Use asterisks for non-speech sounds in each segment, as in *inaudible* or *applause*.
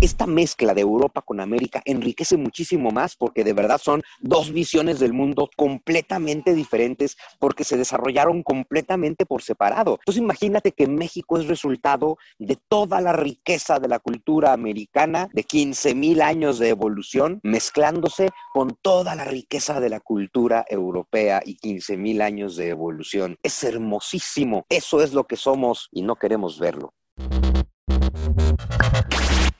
Esta mezcla de Europa con América enriquece muchísimo más porque de verdad son dos visiones del mundo completamente diferentes porque se desarrollaron completamente por separado. Entonces imagínate que México es resultado de toda la riqueza de la cultura americana, de 15 mil años de evolución, mezclándose con toda la riqueza de la cultura europea y 15 mil años de evolución. Es hermosísimo. Eso es lo que somos y no queremos verlo.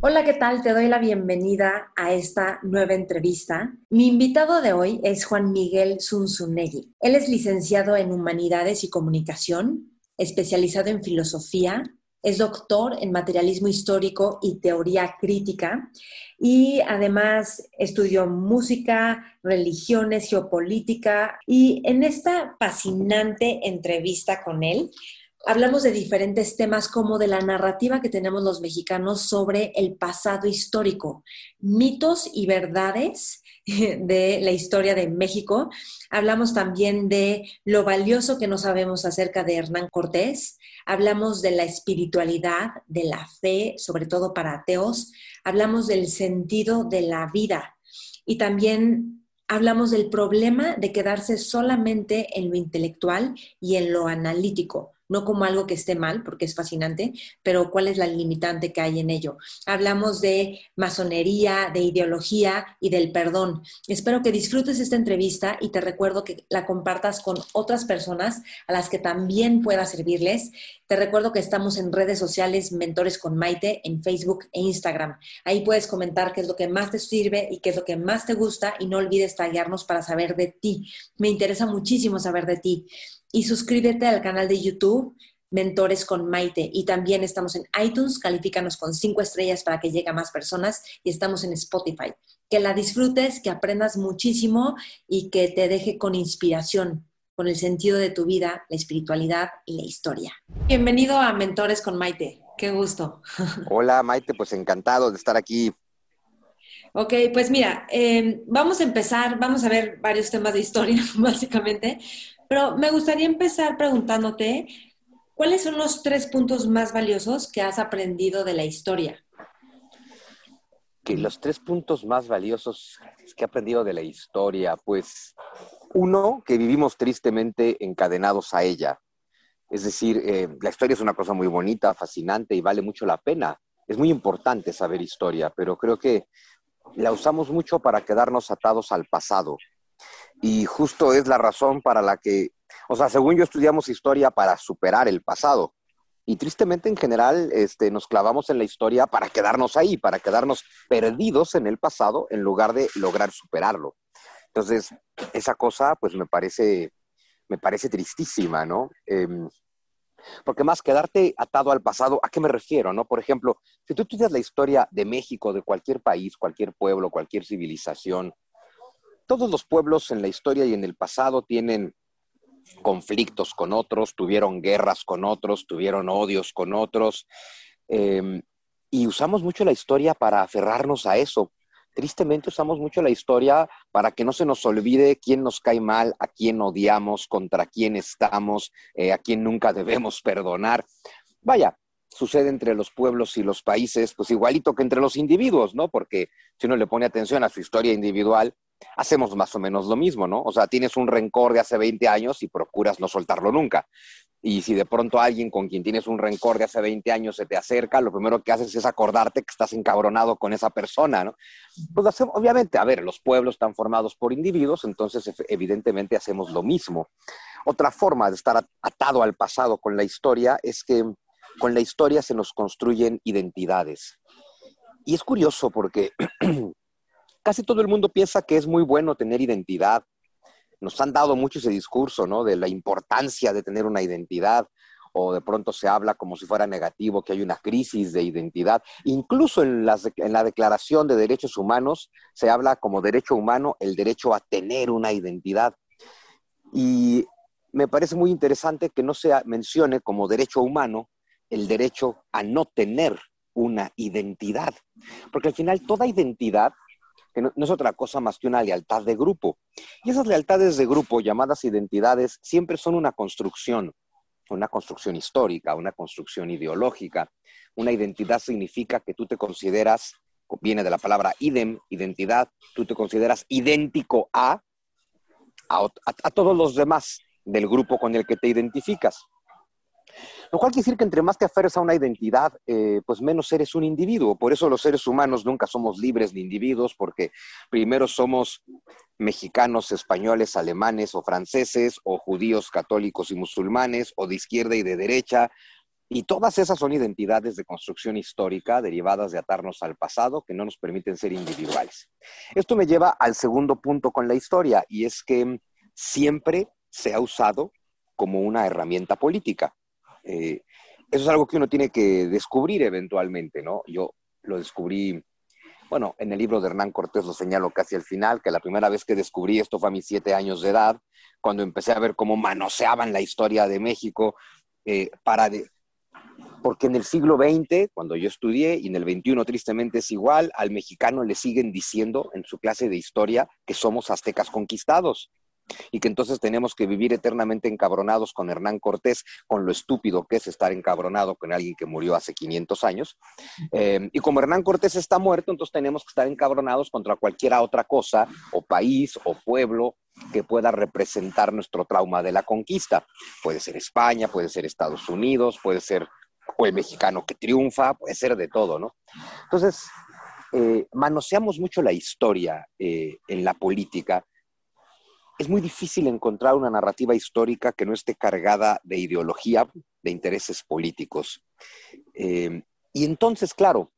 Hola, ¿qué tal? Te doy la bienvenida a esta nueva entrevista. Mi invitado de hoy es Juan Miguel Zunzunegui. Él es licenciado en Humanidades y Comunicación, especializado en filosofía, es doctor en materialismo histórico y teoría crítica y además estudió música, religiones, geopolítica y en esta fascinante entrevista con él hablamos de diferentes temas como de la narrativa que tenemos los mexicanos sobre el pasado histórico, mitos y verdades *laughs* de la historia de México. Hablamos también de lo valioso que no sabemos acerca de Hernán Cortés. Hablamos de la espiritualidad, de la fe, sobre todo para ateos. Hablamos del sentido de la vida. Y también hablamos del problema de quedarse solamente en lo intelectual y en lo analítico no como algo que esté mal, porque es fascinante, pero cuál es la limitante que hay en ello. Hablamos de masonería, de ideología y del perdón. Espero que disfrutes esta entrevista y te recuerdo que la compartas con otras personas a las que también pueda servirles. Te recuerdo que estamos en redes sociales Mentores con Maite en Facebook e Instagram. Ahí puedes comentar qué es lo que más te sirve y qué es lo que más te gusta y no olvides taguearnos para saber de ti. Me interesa muchísimo saber de ti y suscríbete al canal de YouTube Mentores con Maite. Y también estamos en iTunes, califícanos con cinco estrellas para que llegue a más personas y estamos en Spotify. Que la disfrutes, que aprendas muchísimo y que te deje con inspiración, con el sentido de tu vida, la espiritualidad y la historia. Bienvenido a Mentores con Maite. Qué gusto. *laughs* Hola Maite, pues encantado de estar aquí. Ok, pues mira, eh, vamos a empezar, vamos a ver varios temas de historia, *laughs* básicamente, pero me gustaría empezar preguntándote, ¿cuáles son los tres puntos más valiosos que has aprendido de la historia? Que los tres puntos más valiosos que he aprendido de la historia, pues uno, que vivimos tristemente encadenados a ella. Es decir, eh, la historia es una cosa muy bonita, fascinante y vale mucho la pena. Es muy importante saber historia, pero creo que la usamos mucho para quedarnos atados al pasado y justo es la razón para la que, o sea, según yo estudiamos historia para superar el pasado. Y tristemente en general este, nos clavamos en la historia para quedarnos ahí, para quedarnos perdidos en el pasado en lugar de lograr superarlo. Entonces, esa cosa pues me parece, me parece tristísima, ¿no? Em, porque más quedarte atado al pasado, ¿a qué me refiero? ¿no? Por ejemplo, si tú estudias la historia de México, de cualquier país, cualquier pueblo, cualquier civilización, todos los pueblos en la historia y en el pasado tienen conflictos con otros, tuvieron guerras con otros, tuvieron odios con otros. Em, y usamos mucho la historia para aferrarnos a eso. Tristemente usamos mucho la historia para que no se nos olvide quién nos cae mal, a quién odiamos, contra quién estamos, eh, a quién nunca debemos perdonar. Vaya, sucede entre los pueblos y los países, pues igualito que entre los individuos, ¿no? Porque si uno le pone atención a su historia individual, hacemos más o menos lo mismo, ¿no? O sea, tienes un rencor de hace 20 años y procuras no soltarlo nunca. Y si de pronto alguien con quien tienes un rencor de hace 20 años se te acerca, lo primero que haces es acordarte que estás encabronado con esa persona, ¿no? Pues obviamente, a ver, los pueblos están formados por individuos, entonces evidentemente hacemos lo mismo. Otra forma de estar atado al pasado con la historia es que con la historia se nos construyen identidades. Y es curioso porque *clears throat* casi todo el mundo piensa que es muy bueno tener identidad. Nos han dado mucho ese discurso, ¿no? De la importancia de tener una identidad. o de pronto se habla como si fuera negativo, que hay una crisis de identidad. Incluso en, en la Declaración de Derechos Humanos se habla como derecho humano el derecho a tener una identidad. Y me parece muy interesante que no se mencione como derecho humano el derecho a no tener una identidad, porque al final toda identidad que no, es otra cosa más que una lealtad de grupo. Y esas lealtades de grupo, llamadas identidades, siempre son una construcción, una construcción histórica, una construcción ideológica. Una identidad significa que tú te consideras, viene de la palabra idem, identidad, tú te consideras idéntico a, a todos los demás del grupo con el que te identificas. Lo cual quiere decir que entre más te aferres a una identidad, eh, pues menos eres un individuo. Por eso los seres humanos nunca somos libres de individuos, porque primero somos mexicanos, españoles, alemanes o franceses, o judíos, católicos y musulmanes, o de izquierda y de derecha. Y todas esas son identidades de construcción histórica derivadas de atarnos al pasado que no nos permiten ser individuales. Esto me lleva al segundo punto con la historia, y es que siempre se ha usado como una herramienta política. Eh, eso es algo que uno tiene que descubrir eventualmente, ¿no? Yo lo descubrí, bueno, en el libro de Hernán Cortés lo señalo casi al final, que la primera vez que descubrí esto fue a mis siete años de edad, cuando empecé a ver cómo manoseaban la historia de México eh, para... Porque en el siglo XX, cuando yo estudié, y en el XXI tristemente es igual, al mexicano le siguen diciendo en su clase de historia que somos aztecas conquistados y que entonces tenemos que vivir eternamente encabronados con Hernán Cortés, con lo estúpido que es estar encabronado con alguien que murió hace 500 años. Eh, y como Hernán Cortés está muerto, entonces tenemos que estar encabronados contra cualquier otra cosa o país o pueblo que pueda representar nuestro trauma de la conquista. Puede ser España, puede ser Estados Unidos, puede ser o el mexicano que triunfa, puede ser de todo, ¿no? Entonces, eh, manoseamos mucho la historia eh, en la política es muy difícil encontrar una narrativa histórica que no esté cargada de ideología, de intereses políticos. Eh, y entonces, claro,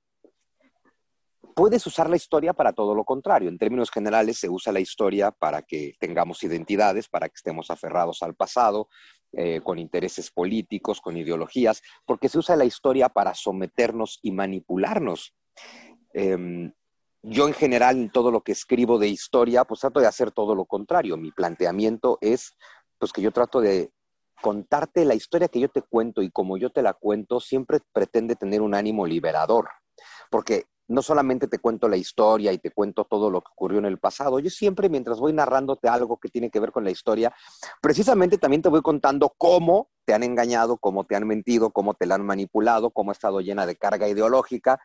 puedes usar la historia para todo lo contrario. En términos generales, se usa la historia para que tengamos identidades, para que estemos aferrados al pasado, eh, con intereses políticos, con ideologías, porque se usa la historia para someternos y manipularnos. Em, yo en general en todo lo que escribo de historia, pues trato de hacer todo lo contrario. Mi planteamiento es, pues que yo trato de contarte la historia que yo te cuento y como yo te la cuento, siempre pretende tener un ánimo liberador, porque no solamente te cuento la historia y te cuento todo lo que ocurrió en el pasado, yo siempre mientras voy narrándote algo que tiene que ver con la historia, precisamente también te voy contando cómo te han engañado, cómo te han mentido, cómo te la han manipulado, cómo ha estado llena de carga ideológica,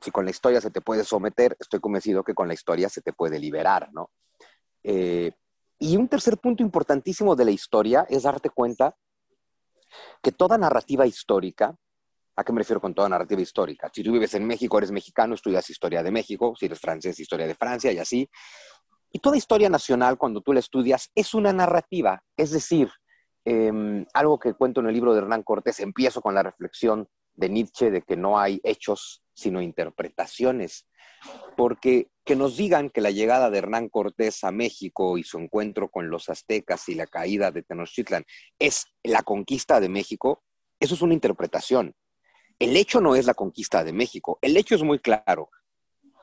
si con la historia se te puede someter, estoy convencido que con la historia se te puede liberar, ¿no? Eh, y un tercer punto importantísimo de la historia es darte cuenta que toda narrativa histórica, ¿a qué me refiero con toda narrativa histórica? Si tú vives en México, eres mexicano, estudias historia de México, si eres francés, historia de Francia y así. Y toda historia nacional, cuando tú la estudias, es una narrativa, es decir, em, algo que cuento en el libro de Hernán Cortés, empiezo con la reflexión de Nietzsche de que no hay hechos sino interpretaciones. Porque que nos digan que la llegada de Hernán Cortés a México y su encuentro con los aztecas y la caída de Tenochtitlan es la conquista de México, eso es una interpretación. El hecho no es la conquista de México, el hecho es muy claro.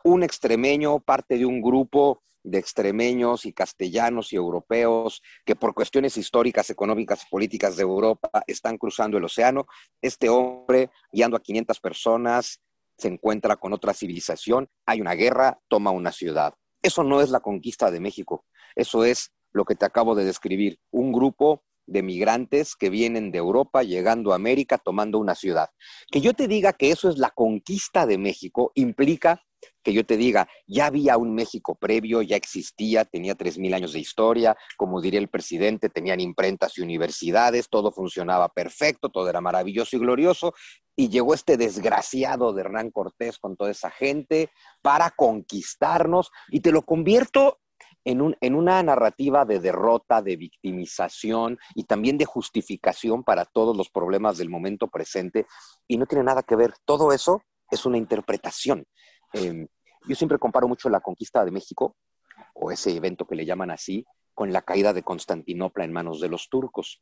Un extremeño, parte de un grupo de extremeños y castellanos y europeos que por cuestiones históricas, económicas y políticas de Europa están cruzando el océano. Este hombre, guiando a 500 personas, se encuentra con otra civilización, hay una guerra, toma una ciudad. Eso no es la conquista de México, eso es lo que te acabo de describir, un grupo de migrantes que vienen de Europa llegando a América tomando una ciudad. Que yo te diga que eso es la conquista de México implica que yo te diga, ya había un México previo, ya existía, tenía 3.000 años de historia, como diría el presidente, tenían imprentas y universidades, todo funcionaba perfecto, todo era maravilloso y glorioso, y llegó este desgraciado de Hernán Cortés con toda esa gente para conquistarnos, y te lo convierto en, un, en, una narrativa de derrota, de victimización y también de justificación para todos los problemas del momento presente, y no tiene nada que ver, todo eso es una interpretación. Em, yo siempre comparo mucho la conquista de México, o ese evento que le llaman así, con la caída de Constantinopla en manos de los turcos.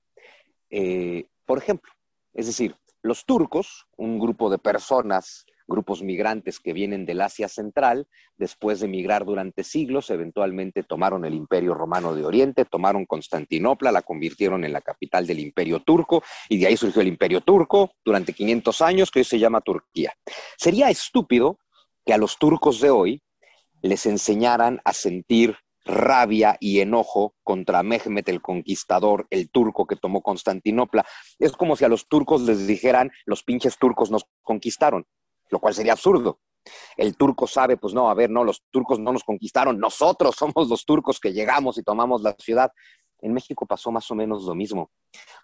Eh, por ejemplo, Es decir, los turcos, un grupo de personas grupos migrantes que vienen del Asia Central, después de migrar durante siglos, eventualmente tomaron el Imperio Romano de Oriente, tomaron Constantinopla, la convirtieron en la capital del Imperio Turco y de ahí surgió el Imperio Turco durante 500 años, que hoy se llama Turquía. Sería estúpido que a los turcos de hoy les enseñaran a sentir rabia y enojo contra Mehmet el Conquistador, el turco que tomó Constantinopla. Es como si a los turcos les dijeran, los pinches turcos nos conquistaron lo cual sería absurdo. El turco sabe, pues no, a ver, no, los turcos no nos conquistaron, nosotros *laughs* somos los turcos que llegamos y tomamos la ciudad. En México pasó más o menos lo mismo.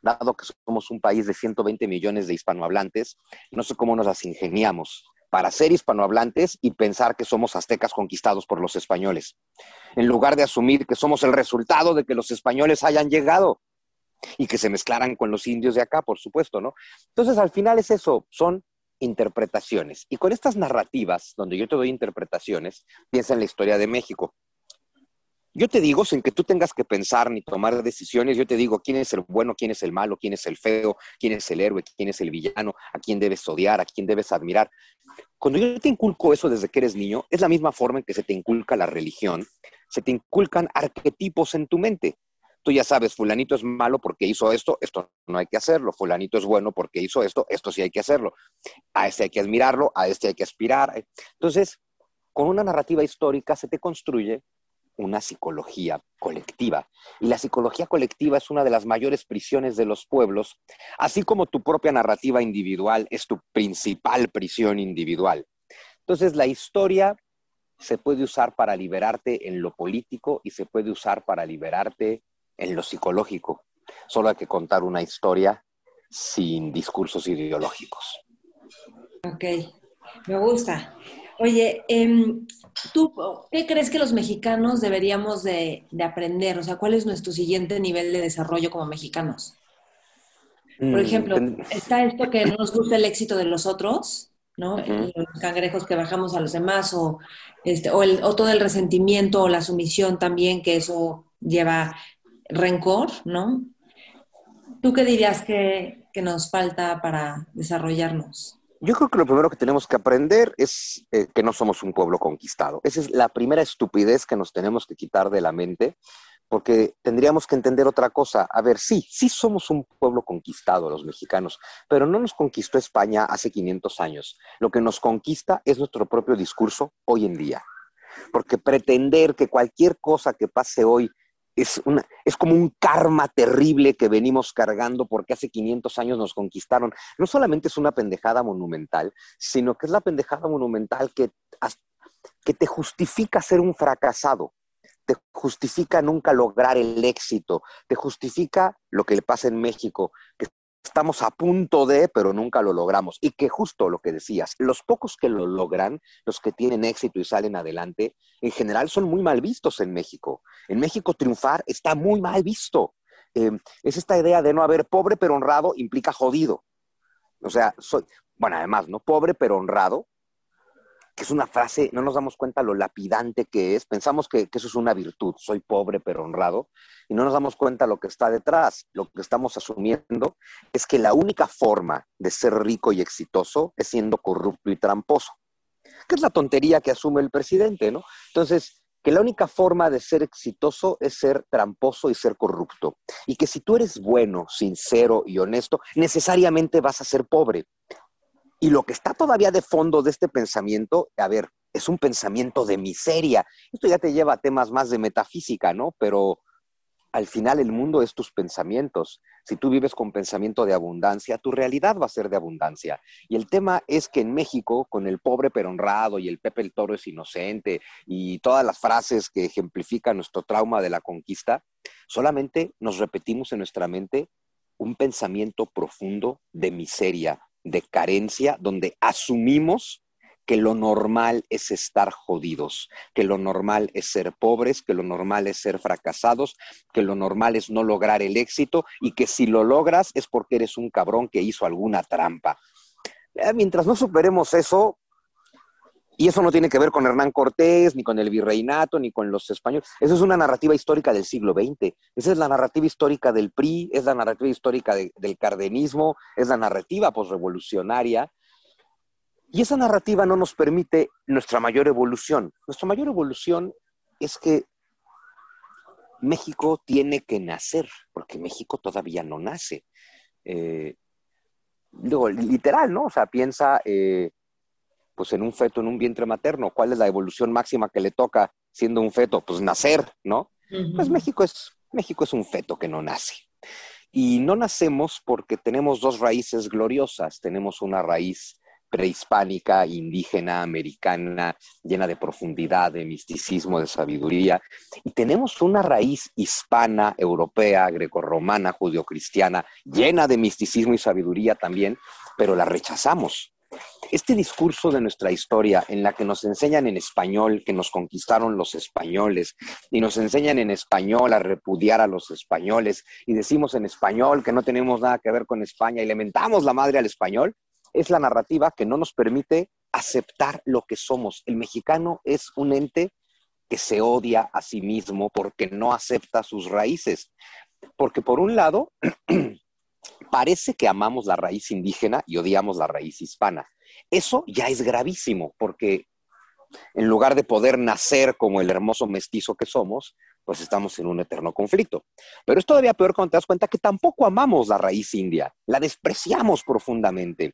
Dado que somos un país de 120 millones de hispanohablantes, no sé cómo nos las ingeniamos para ser hispanohablantes y pensar que somos aztecas conquistados por los españoles, en lugar de asumir que somos el resultado de que los españoles hayan llegado y que se mezclaran con los indios de acá, por supuesto, ¿no? Entonces, al final es eso, son interpretaciones. Y con estas narrativas, donde yo te doy interpretaciones, piensa en la historia de México. Yo te digo, sin que tú tengas que pensar ni tomar decisiones, yo te digo quién es el bueno, quién es el malo, quién es el feo, quién es el héroe, quién es el villano, a quién debes odiar, a quién debes admirar. Cuando yo te inculco eso desde que eres niño, es la misma forma en que se te inculca la religión, se te inculcan arquetipos en tu mente tú ya sabes, fulanito es malo porque hizo esto, esto no hay que hacerlo, fulanito es bueno porque hizo esto, esto sí hay que hacerlo, a este hay que admirarlo, a este hay que aspirar. Entonces, con una narrativa histórica se te construye una psicología colectiva. Y la psicología colectiva es una de las mayores prisiones de los pueblos, así como tu propia narrativa individual es tu principal prisión individual. Entonces, la historia se puede usar para liberarte en lo político y se puede usar para liberarte en lo psicológico. Solo hay que contar una historia sin discursos ideológicos. Ok, me gusta. Oye, em, ¿tú qué crees que los mexicanos deberíamos de, aprender? O sea, ¿cuál es nuestro siguiente nivel de desarrollo como mexicanos? Por mm, ejemplo, está esto que no nos gusta el éxito de los otros, ¿no? Los cangrejos que bajamos a los demás, o, este, o, el, o todo el resentimiento o la sumisión también, que eso lleva rencor, ¿no? ¿Tú qué dirías que, nos falta para desarrollarnos? Yo creo que lo primero que tenemos que aprender es eh, que no somos un pueblo conquistado. Esa es la primera estupidez que nos tenemos que quitar de la mente, porque tendríamos que entender otra cosa. A ver, sí, sí somos un pueblo conquistado los mexicanos, pero no nos conquistó España hace 500 años. Lo que nos conquista es nuestro propio discurso hoy en día. Porque pretender que cualquier cosa que pase hoy es, una, es como un karma terrible que venimos cargando porque hace 500 años nos conquistaron. No solamente es una pendejada monumental, sino que es la pendejada monumental que, que te justifica ser un fracasado, te justifica nunca lograr el éxito, te justifica lo que le pasa en México, estamos a punto de, pero nunca lo logramos. Y que justo lo que decías, los pocos que lo logran, los que tienen éxito y salen adelante, en general son muy mal vistos en México. En México triunfar está muy mal visto. Em, es esta idea de no haber pobre pero honrado implica jodido. O sea, soy, bueno, además, ¿no? Pobre pero honrado que es una frase, no nos damos cuenta lo lapidante que es, pensamos que, eso es una virtud, soy pobre pero honrado, y no nos damos cuenta lo que está detrás. Lo que estamos asumiendo es que la única forma de ser rico y exitoso es siendo corrupto y tramposo, que es la tontería que asume el presidente, ¿no? Entonces, que la única forma de ser exitoso es ser tramposo y ser corrupto. Y que si tú eres bueno, sincero y honesto, necesariamente vas a ser pobre. Y lo que está todavía de fondo de este pensamiento, a ver, es un pensamiento de miseria. Esto ya te lleva a temas más de metafísica, ¿no? Pero al final el mundo es tus pensamientos. Si tú vives con pensamiento de abundancia, tu realidad va a ser de abundancia. Y el tema es que en México, con el pobre pero honrado y el Pepe el Toro es inocente y todas las frases que ejemplifican nuestro trauma de la conquista, solamente nos repetimos en nuestra mente un pensamiento profundo de miseria, de carencia donde asumimos que lo normal es estar jodidos, que lo normal es ser pobres, que lo normal es ser fracasados, que lo normal es no lograr el éxito y que si lo logras es porque eres un cabrón que hizo alguna trampa. Eh, mientras no superemos eso, Y eso no tiene que ver con Hernán Cortés, ni con el virreinato, ni con los españoles. Eso es una narrativa histórica del siglo XX. Esa es la narrativa histórica del PRI, es la narrativa histórica del cardenismo, es la narrativa posrevolucionaria. Y esa narrativa no nos permite nuestra mayor evolución. Nuestra mayor evolución es que México tiene que nacer, porque México todavía no nace. Eh, literal, ¿no? O sea, piensa eh, pues en un feto, en un vientre materno. ¿Cuál es la evolución máxima que le toca siendo un feto? Pues nacer, ¿no? Pues México es, México es un feto que no nace. Y no nacemos porque tenemos dos raíces gloriosas. Tenemos una raíz prehispánica, indígena, americana, llena de profundidad, de misticismo, de sabiduría. Y tenemos una raíz hispana, europea, grecorromana, judio-cristiana, llena de misticismo y sabiduría también, pero la rechazamos. Este discurso de nuestra historia en la que nos enseñan en español que nos conquistaron los españoles y nos enseñan en español a repudiar a los españoles y decimos en español que no tenemos nada que ver con España y le mentamos la madre al español, es la narrativa que no nos permite aceptar lo que somos. El mexicano es un ente que se odia a sí mismo porque no acepta sus raíces. Porque por un lado, *clears throat* parece que amamos la raíz indígena y odiamos la raíz hispana. Eso ya es gravísimo, porque en lugar de poder nacer como el hermoso mestizo que somos, pues estamos en un eterno conflicto. Pero es todavía peor cuando te das cuenta que tampoco amamos la raíz india, la despreciamos profundamente.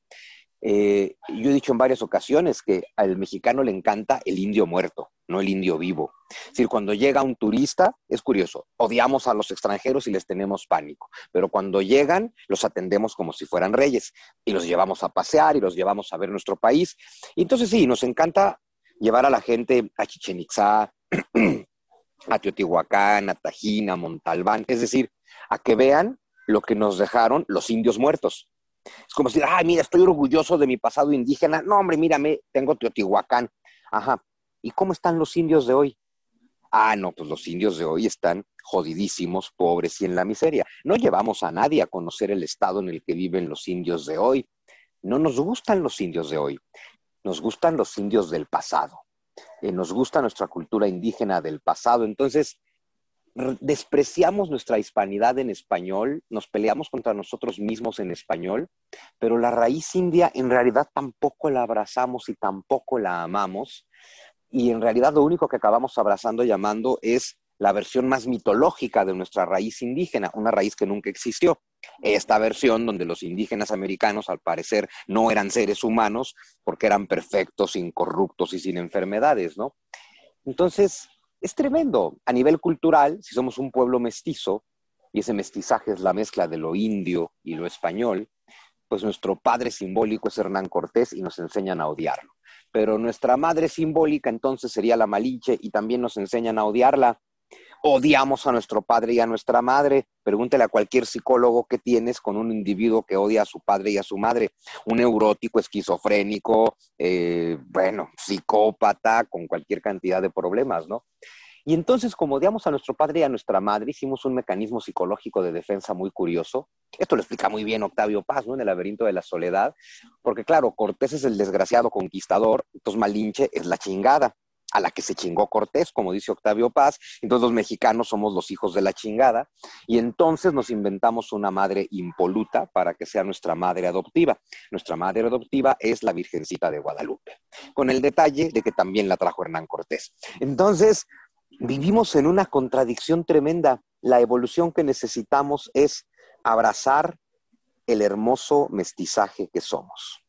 Eh, yo he dicho en varias ocasiones que al mexicano le encanta el indio muerto, no el indio vivo. Es decir, cuando llega un turista, es curioso, odiamos a los extranjeros y les tenemos pánico, pero cuando llegan, los atendemos como si fueran reyes y los llevamos a pasear y los llevamos a ver nuestro país. Entonces sí, nos encanta llevar a la gente a Chichen Itzá, *clears throat* a Teotihuacán, a Tajín, a Montalbán, es decir, a que vean lo que nos dejaron los indios muertos. Es como decir, ay, mira, estoy orgulloso de mi pasado indígena. No, hombre, mírame, tengo Teotihuacán. Ajá. ¿Y cómo están los indios de hoy? Ah, no, pues los indios de hoy están jodidísimos, pobres y en la miseria. No llevamos a nadie a conocer el estado en el que viven los indios de hoy. No nos gustan los indios de hoy, nos gustan los indios del pasado. Eh, nos gusta nuestra cultura indígena del pasado. Entonces, despreciamos nuestra hispanidad en español, nos peleamos contra nosotros mismos en español, pero la raíz india en realidad tampoco la abrazamos y tampoco la amamos. Y en realidad lo único que acabamos abrazando y amando es la versión más mitológica de nuestra raíz indígena, una raíz que nunca existió. Esta versión donde los indígenas americanos al parecer no eran seres humanos porque eran perfectos, incorruptos y sin enfermedades, ¿no? Entonces, es tremendo. A nivel cultural, si somos un pueblo mestizo, y ese mestizaje es la mezcla de lo indio y lo español, pues nuestro padre simbólico es Hernán Cortés y nos enseñan a odiarlo. Pero nuestra madre simbólica entonces sería la Malinche y también nos enseñan a odiarla odiamos a nuestro padre y a nuestra madre. Pregúntele a cualquier psicólogo que tienes con un individuo que odia a su padre y a su madre. Un neurótico, esquizofrénico, eh, bueno, psicópata, con cualquier cantidad de problemas, ¿no? Y entonces, como odiamos a nuestro padre y a nuestra madre, hicimos un mecanismo psicológico de defensa muy curioso. Esto lo explica muy bien Octavio Paz, ¿no? En el laberinto de la soledad, porque claro, Cortés es el desgraciado conquistador, entonces Malinche es la chingada a la que se chingó Cortés, como dice Octavio Paz, entonces los mexicanos somos los hijos de la chingada, y entonces nos inventamos una madre impoluta para que sea nuestra madre adoptiva. Nuestra madre adoptiva es la Virgencita de Guadalupe, con el detalle de que también la trajo Hernán Cortés. Entonces, vivimos en una contradicción tremenda. La evolución que necesitamos es abrazar el hermoso mestizaje que somos.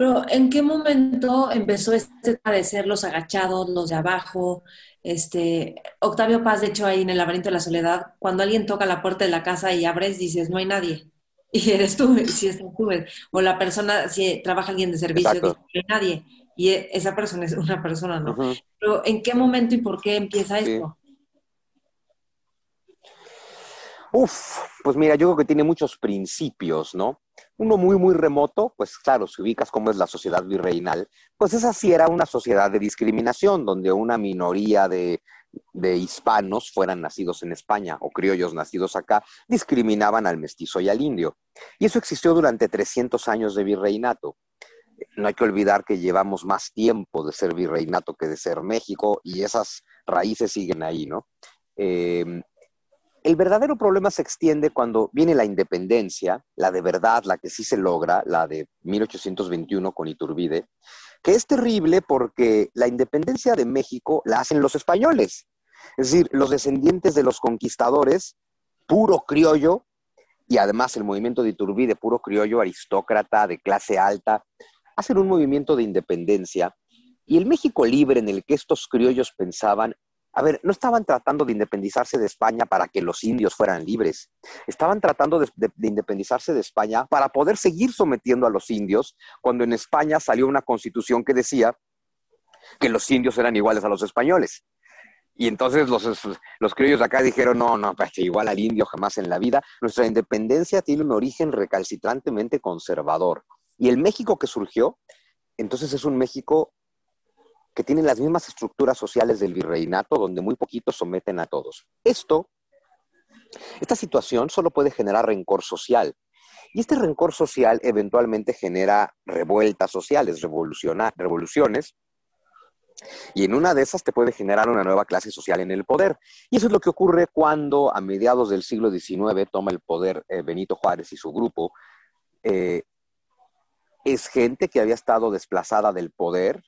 Pero ¿en qué momento empezó este de ser los agachados, los de abajo? Este, Octavio Paz, de hecho, ahí en el laberinto de la soledad, cuando alguien toca la puerta de la casa y abres, dices, no hay nadie. *laughs* Y eres tú, si estás tú. O la persona, si trabaja alguien de servicio, dice, no hay nadie. Y esa persona es una persona, ¿no? Pero ¿en qué momento y por qué empieza esto? Uf, pues mira, yo creo que tiene muchos principios, ¿no? Uno muy, muy remoto, pues claro, si ubicas cómo es la sociedad virreinal, pues esa sí era una sociedad de discriminación, donde una minoría de, de hispanos fueran nacidos en España o criollos nacidos acá, discriminaban al mestizo y al indio. Y eso existió durante 300 años de virreinato. No hay que olvidar que llevamos más tiempo de ser virreinato que de ser México y esas raíces siguen ahí, ¿no? Eh, el verdadero problema se extiende cuando viene la independencia, la de verdad, la que sí se logra, la de 1821 con Iturbide, que es terrible porque la independencia de México la hacen los españoles, es decir, los descendientes de los conquistadores, puro criollo, y además el movimiento de Iturbide, puro criollo, aristócrata, de clase alta, hacen un movimiento de independencia. Y el México libre en el que estos criollos pensaban a ver, no estaban tratando de independizarse de España para que los indios fueran libres. Estaban tratando de, independizarse de España para poder seguir sometiendo a los indios cuando en España salió una constitución que decía que los indios eran iguales a los españoles. Y entonces los, los criollos de acá dijeron, no, no, pues, igual al indio jamás en la vida. Nuestra independencia tiene un origen recalcitrantemente conservador. Y el México que surgió, entonces es un México que tienen las mismas estructuras sociales del virreinato, donde muy poquitos someten a todos. Esto, esta situación solo puede generar rencor social. Y este rencor social eventualmente genera revueltas sociales, revoluciones, y en una de esas te puede generar una nueva clase social en el poder. Y eso es lo que ocurre cuando a mediados del siglo XIX toma el poder eh, Benito Juárez y su grupo. Eh, es gente que había estado desplazada del poder,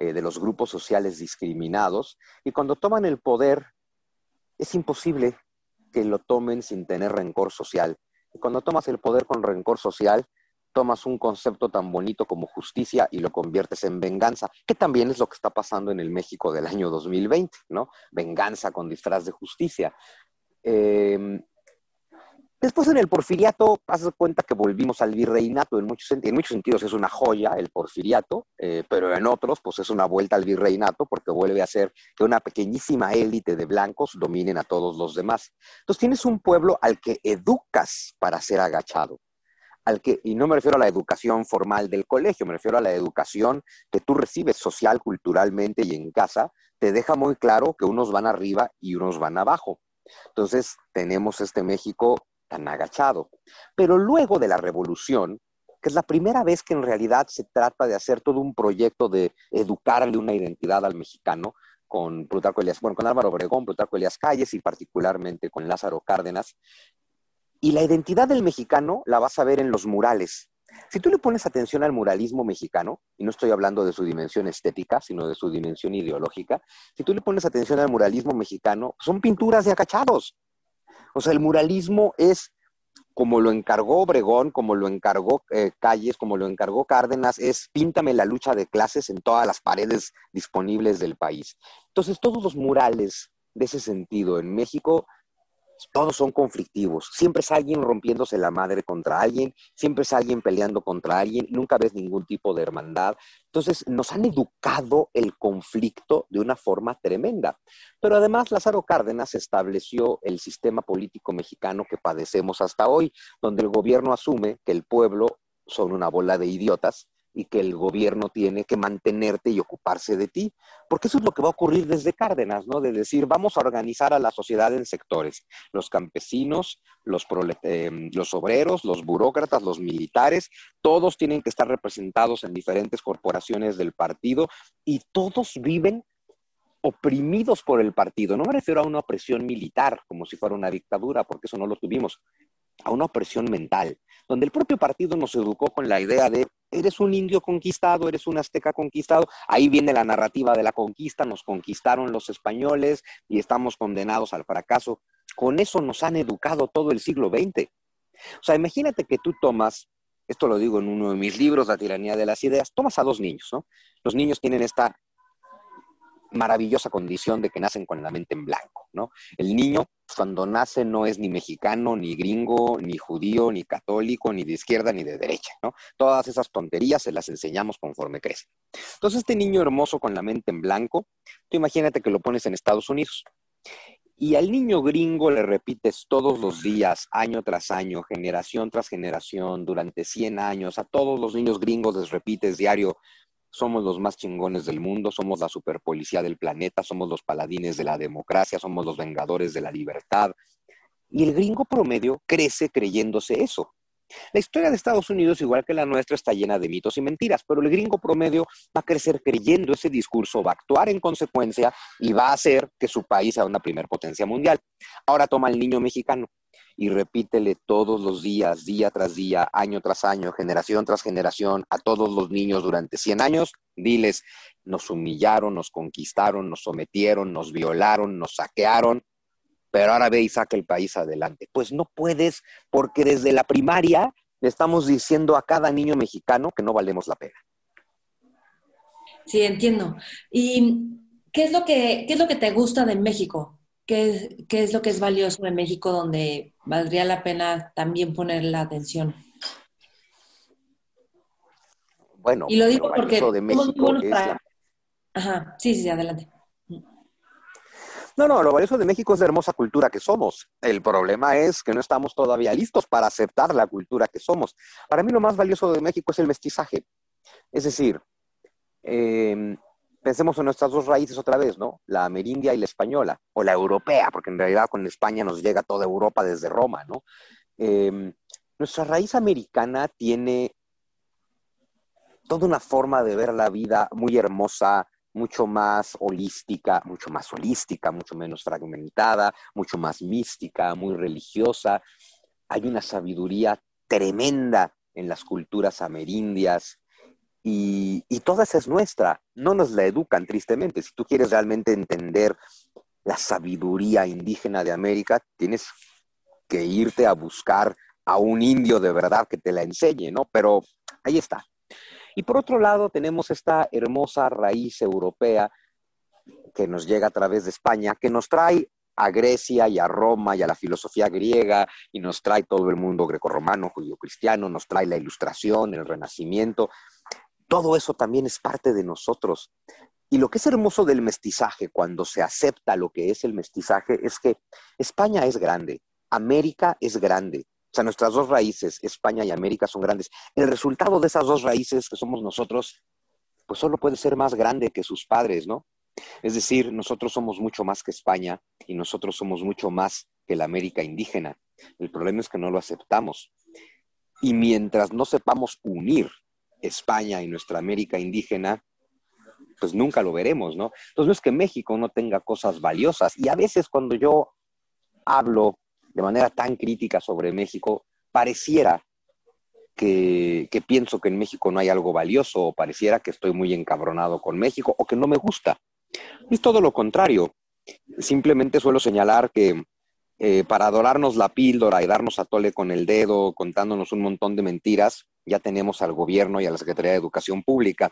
eh, de los grupos sociales discriminados, y cuando toman el poder, es imposible que lo tomen sin tener rencor social. Y cuando tomas el poder con rencor social, tomas un concepto tan bonito como justicia y lo conviertes en venganza, que también es lo que está pasando en el México del año 2020, ¿no? Venganza con disfraz de justicia. Eh, Después en el porfiriato, haz cuenta que volvimos al virreinato, en muchos, en muchos sentidos es una joya el porfiriato, eh, pero en otros pues es una vuelta al virreinato porque vuelve a ser que una pequeñísima élite de blancos dominen a todos los demás. Entonces tienes un pueblo al que educas para ser agachado, al que, y no me refiero a la educación formal del colegio, me refiero a la educación que tú recibes social, culturalmente y en casa, te deja muy claro que unos van arriba y unos van abajo. Entonces tenemos este México tan agachado. Pero luego de la revolución, que es la primera vez que en realidad se trata de hacer todo un proyecto de educarle una identidad al mexicano, con Plutarco Elias, bueno, con Álvaro Obregón, Plutarco Elias Calles y particularmente con Lázaro Cárdenas. Y la identidad del mexicano la vas a ver en los murales. Si tú le pones atención al muralismo mexicano, y no estoy hablando de su dimensión estética, sino de su dimensión ideológica, si tú le pones atención al muralismo mexicano, son pinturas de acachados. O sea, el muralismo es como lo encargó Obregón, como lo encargó eh, Calles, como lo encargó Cárdenas, es píntame la lucha de clases en todas las paredes disponibles del país. Entonces, todos los murales de ese sentido en México todos son conflictivos. Siempre es alguien rompiéndose la madre contra alguien, siempre es alguien peleando contra alguien, nunca ves ningún tipo de hermandad. Entonces, nos han educado el conflicto de una forma tremenda. Pero además, Lázaro Cárdenas estableció el sistema político mexicano que padecemos hasta hoy, donde el gobierno asume que el pueblo son una bola de idiotas y que el gobierno tiene que mantenerte y ocuparse de ti, porque eso es lo que va a ocurrir desde Cárdenas, ¿no? De decir, vamos a organizar a la sociedad en sectores, los campesinos, los, em, los obreros, los burócratas, los militares, todos tienen que estar representados en diferentes corporaciones del partido y todos viven oprimidos por el partido. No me refiero a una opresión militar, como si fuera una dictadura, porque eso no lo tuvimos, a una opresión mental, donde el propio partido nos educó con la idea de eres un indio conquistado, eres un azteca conquistado. Ahí viene la narrativa de la conquista, nos conquistaron los españoles y estamos condenados al fracaso. Con eso nos han educado todo el siglo XX. O sea, imagínate que tú tomas, esto lo digo en uno de mis libros, La tiranía de las ideas, tomas a dos niños, ¿no? Los niños tienen esta maravillosa condición de que nacen con la mente en blanco, ¿no? El niño cuando nace no es ni mexicano, ni gringo, ni judío, ni católico, ni de izquierda, ni de derecha, ¿no? Todas esas tonterías se las enseñamos conforme crece. Entonces, este niño hermoso con la mente en blanco, tú imagínate que lo pones en Estados Unidos. Y al niño gringo le repites todos los días, año tras año, generación tras generación, durante 100 años, a todos los niños gringos les repites diario, somos los más chingones del mundo, somos la superpolicía del planeta, somos los paladines de la democracia, somos los vengadores de la libertad. Y el gringo promedio crece creyéndose eso. La historia de Estados Unidos, igual que la nuestra, está llena de mitos y mentiras, pero el gringo promedio va a crecer creyendo ese discurso, va a actuar en consecuencia y va a hacer que su país sea una primer potencia mundial. Ahora toma al niño mexicano y repítele todos los días, día tras día, año tras año, generación tras generación, a todos los niños durante 100 años, diles, nos humillaron, nos conquistaron, nos sometieron, nos violaron, nos saquearon, pero ahora ve y saca el país adelante. Pues no puedes, porque desde la primaria le estamos diciendo a cada niño mexicano que no valemos la pena. Sí, entiendo. ¿Y qué es lo que, qué es lo que te gusta de México? ¿Qué, ¿Qué es lo que es valioso de México donde valdría la pena también poner la atención? Bueno, y lo digo porque de México es Ajá, sí, sí, adelante. No, no, lo valioso de México es la hermosa cultura que somos. El problema es que no estamos todavía listos para aceptar la cultura que somos. Para mí lo más valioso de México es el mestizaje. Es decir, em, pensemos en nuestras dos raíces otra vez, ¿no? La amerindia y la española, o la europea, porque en realidad con España nos llega toda Europa desde Roma, ¿no? Em, nuestra raíz americana tiene toda una forma de ver la vida muy hermosa, mucho más holística, mucho más holística, mucho menos fragmentada, mucho más mística, muy religiosa. Hay una sabiduría tremenda en las culturas amerindias y, y toda es nuestra. No nos la educan, tristemente. Si tú quieres realmente entender la sabiduría indígena de América, tienes que irte a buscar a un indio de verdad que te la enseñe, ¿no? Pero ahí está. Y por otro lado, tenemos esta hermosa raíz europea que nos llega a través de España, que nos trae a Grecia y a Roma y a la filosofía griega y nos trae todo el mundo grecorromano, judío-cristiano, nos trae la ilustración, el renacimiento. Todo eso también es parte de nosotros. Y lo que es hermoso del mestizaje, cuando se acepta lo que es el mestizaje, es que España es grande, América es grande, o sea, nuestras dos raíces, España y América, son grandes. El resultado de esas dos raíces que somos nosotros, pues solo puede ser más grande que sus padres, ¿no? Es decir, nosotros somos mucho más que España y nosotros somos mucho más que la América indígena. El problema es que no lo aceptamos. Y mientras no sepamos unir España y nuestra América indígena, pues nunca lo veremos, ¿no? Entonces no es que México no tenga cosas valiosas. Y a veces cuando yo hablo de manera tan crítica sobre México, pareciera que, pienso que en México no hay algo valioso, o pareciera que estoy muy encabronado con México, o que no me gusta. Es todo lo contrario. Simplemente suelo señalar que eh, para adorarnos la píldora y darnos a tole con el dedo, contándonos un montón de mentiras, ya tenemos al gobierno y a la Secretaría de Educación Pública.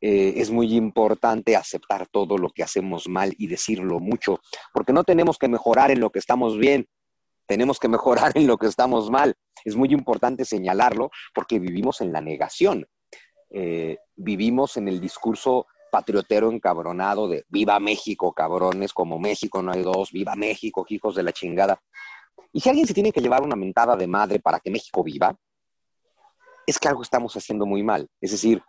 Eh, es muy importante aceptar todo lo que hacemos mal y decirlo mucho, porque no tenemos que mejorar en lo que estamos bien, tenemos que mejorar en lo que estamos mal. Es muy importante señalarlo porque vivimos en la negación. Eh, vivimos en el discurso patriotero encabronado de viva México, cabrones, como México no hay dos, viva México, hijos de la chingada. Y si alguien se tiene que llevar una mentada de madre para que México viva, es que algo estamos haciendo muy mal. Es decir,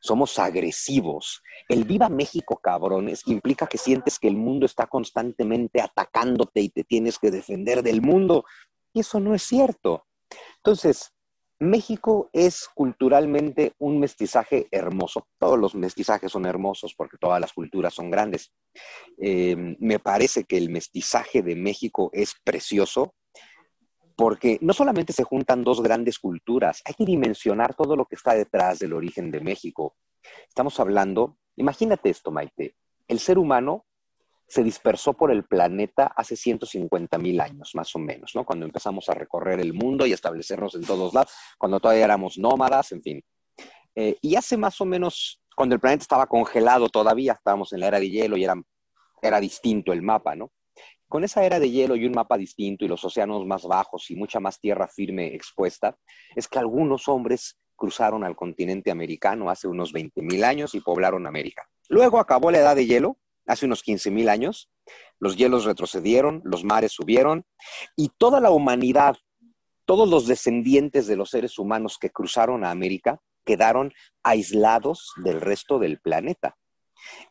somos agresivos. El viva México, cabrones, implica que sientes que el mundo está constantemente atacándote y te tienes que defender del mundo. Y eso no es cierto. Entonces, México es culturalmente un mestizaje hermoso. Todos los mestizajes son hermosos porque todas las culturas son grandes. Eh, me parece que el mestizaje de México es precioso porque no solamente se juntan dos grandes culturas, hay que dimensionar todo lo que está detrás del origen de México. Estamos hablando, imagínate esto, Maite, el ser humano se dispersó por el planeta hace 150 mil años, más o menos, ¿no? Cuando empezamos a recorrer el mundo y establecernos en todos lados, cuando todavía éramos nómadas, en fin. Eh, y hace más o menos, cuando el planeta estaba congelado todavía, estábamos en la era de hielo y era, era distinto el mapa, ¿no? Con esa era de hielo y un mapa distinto y los océanos más bajos y mucha más tierra firme expuesta, es que algunos hombres cruzaron al continente americano hace unos 20.000 años y poblaron América. Luego acabó la edad de hielo, hace unos 15.000 años, los hielos retrocedieron, los mares subieron y toda la humanidad, todos los descendientes de los seres humanos que cruzaron a América quedaron aislados del resto del planeta.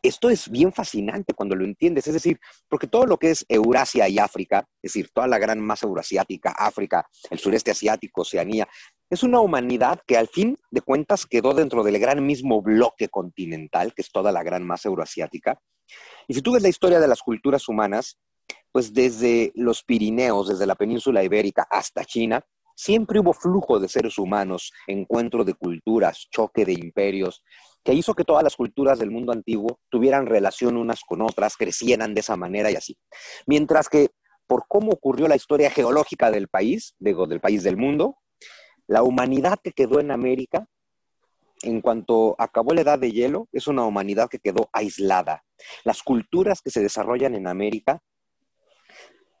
Esto es bien fascinante cuando lo entiendes, es decir, porque todo lo que es Eurasia y África, es decir, toda la gran masa eurasiática, África, el sureste asiático, Oceanía, Es una humanidad que al fin de cuentas quedó dentro del gran mismo bloque continental, que es toda la gran masa euroasiática. Y si tú ves la historia de las culturas humanas, pues desde los Pirineos, desde la península ibérica hasta China, siempre hubo flujo de seres humanos, encuentro de culturas, choque de imperios, que hizo que todas las culturas del mundo antiguo tuvieran relación unas con otras, crecieran de esa manera y así. Mientras que por cómo ocurrió la historia geológica del país, digo, del país del mundo, la humanidad que quedó en América, en cuanto acabó la edad de hielo, es una humanidad que quedó aislada. Las culturas que se desarrollan en América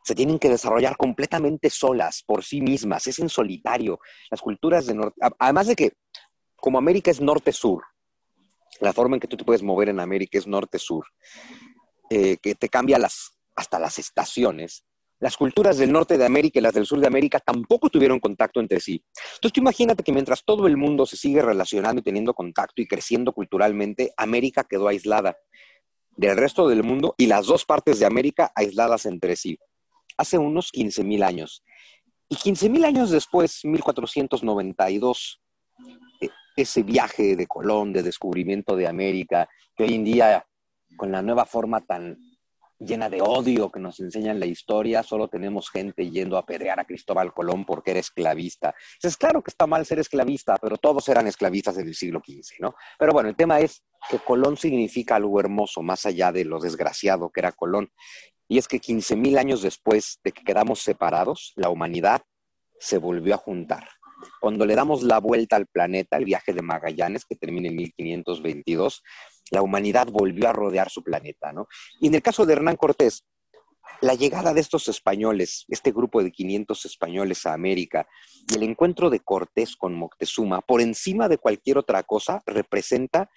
se tienen que desarrollar completamente solas, por sí mismas, es en solitario. Las culturas de norte, además de que como América es norte-sur, la forma en que tú te puedes mover en América es norte-sur, eh, que te cambia las, hasta las estaciones. Las culturas del norte de América y las del sur de América tampoco tuvieron contacto entre sí. Entonces tú imagínate que mientras todo el mundo se sigue relacionando y teniendo contacto y creciendo culturalmente, América quedó aislada del resto del mundo y las dos partes de América aisladas entre sí hace unos 15.000 años. Y 15.000 años después, 1492, e, ese viaje de Colón, de descubrimiento de América, que hoy en día, con la nueva forma tan llena de odio que nos enseñan la historia, solo tenemos gente yendo a pedrear a Cristóbal Colón porque era esclavista. Es claro que está mal ser esclavista, pero todos eran esclavistas en el siglo XV, ¿no? Pero bueno, el tema es que Colón significa algo hermoso, más allá de lo desgraciado que era Colón. Y es que 15.000 años después de que quedamos separados, la humanidad se volvió a juntar. Cuando le damos la vuelta al planeta, el viaje de Magallanes, que termina en 1522, la humanidad volvió a rodear su planeta, ¿no? Y en el caso de Hernán Cortés, la llegada de estos españoles, este grupo de 500 españoles a América, y el encuentro de Cortés con Moctezuma, por encima de cualquier otra cosa, representa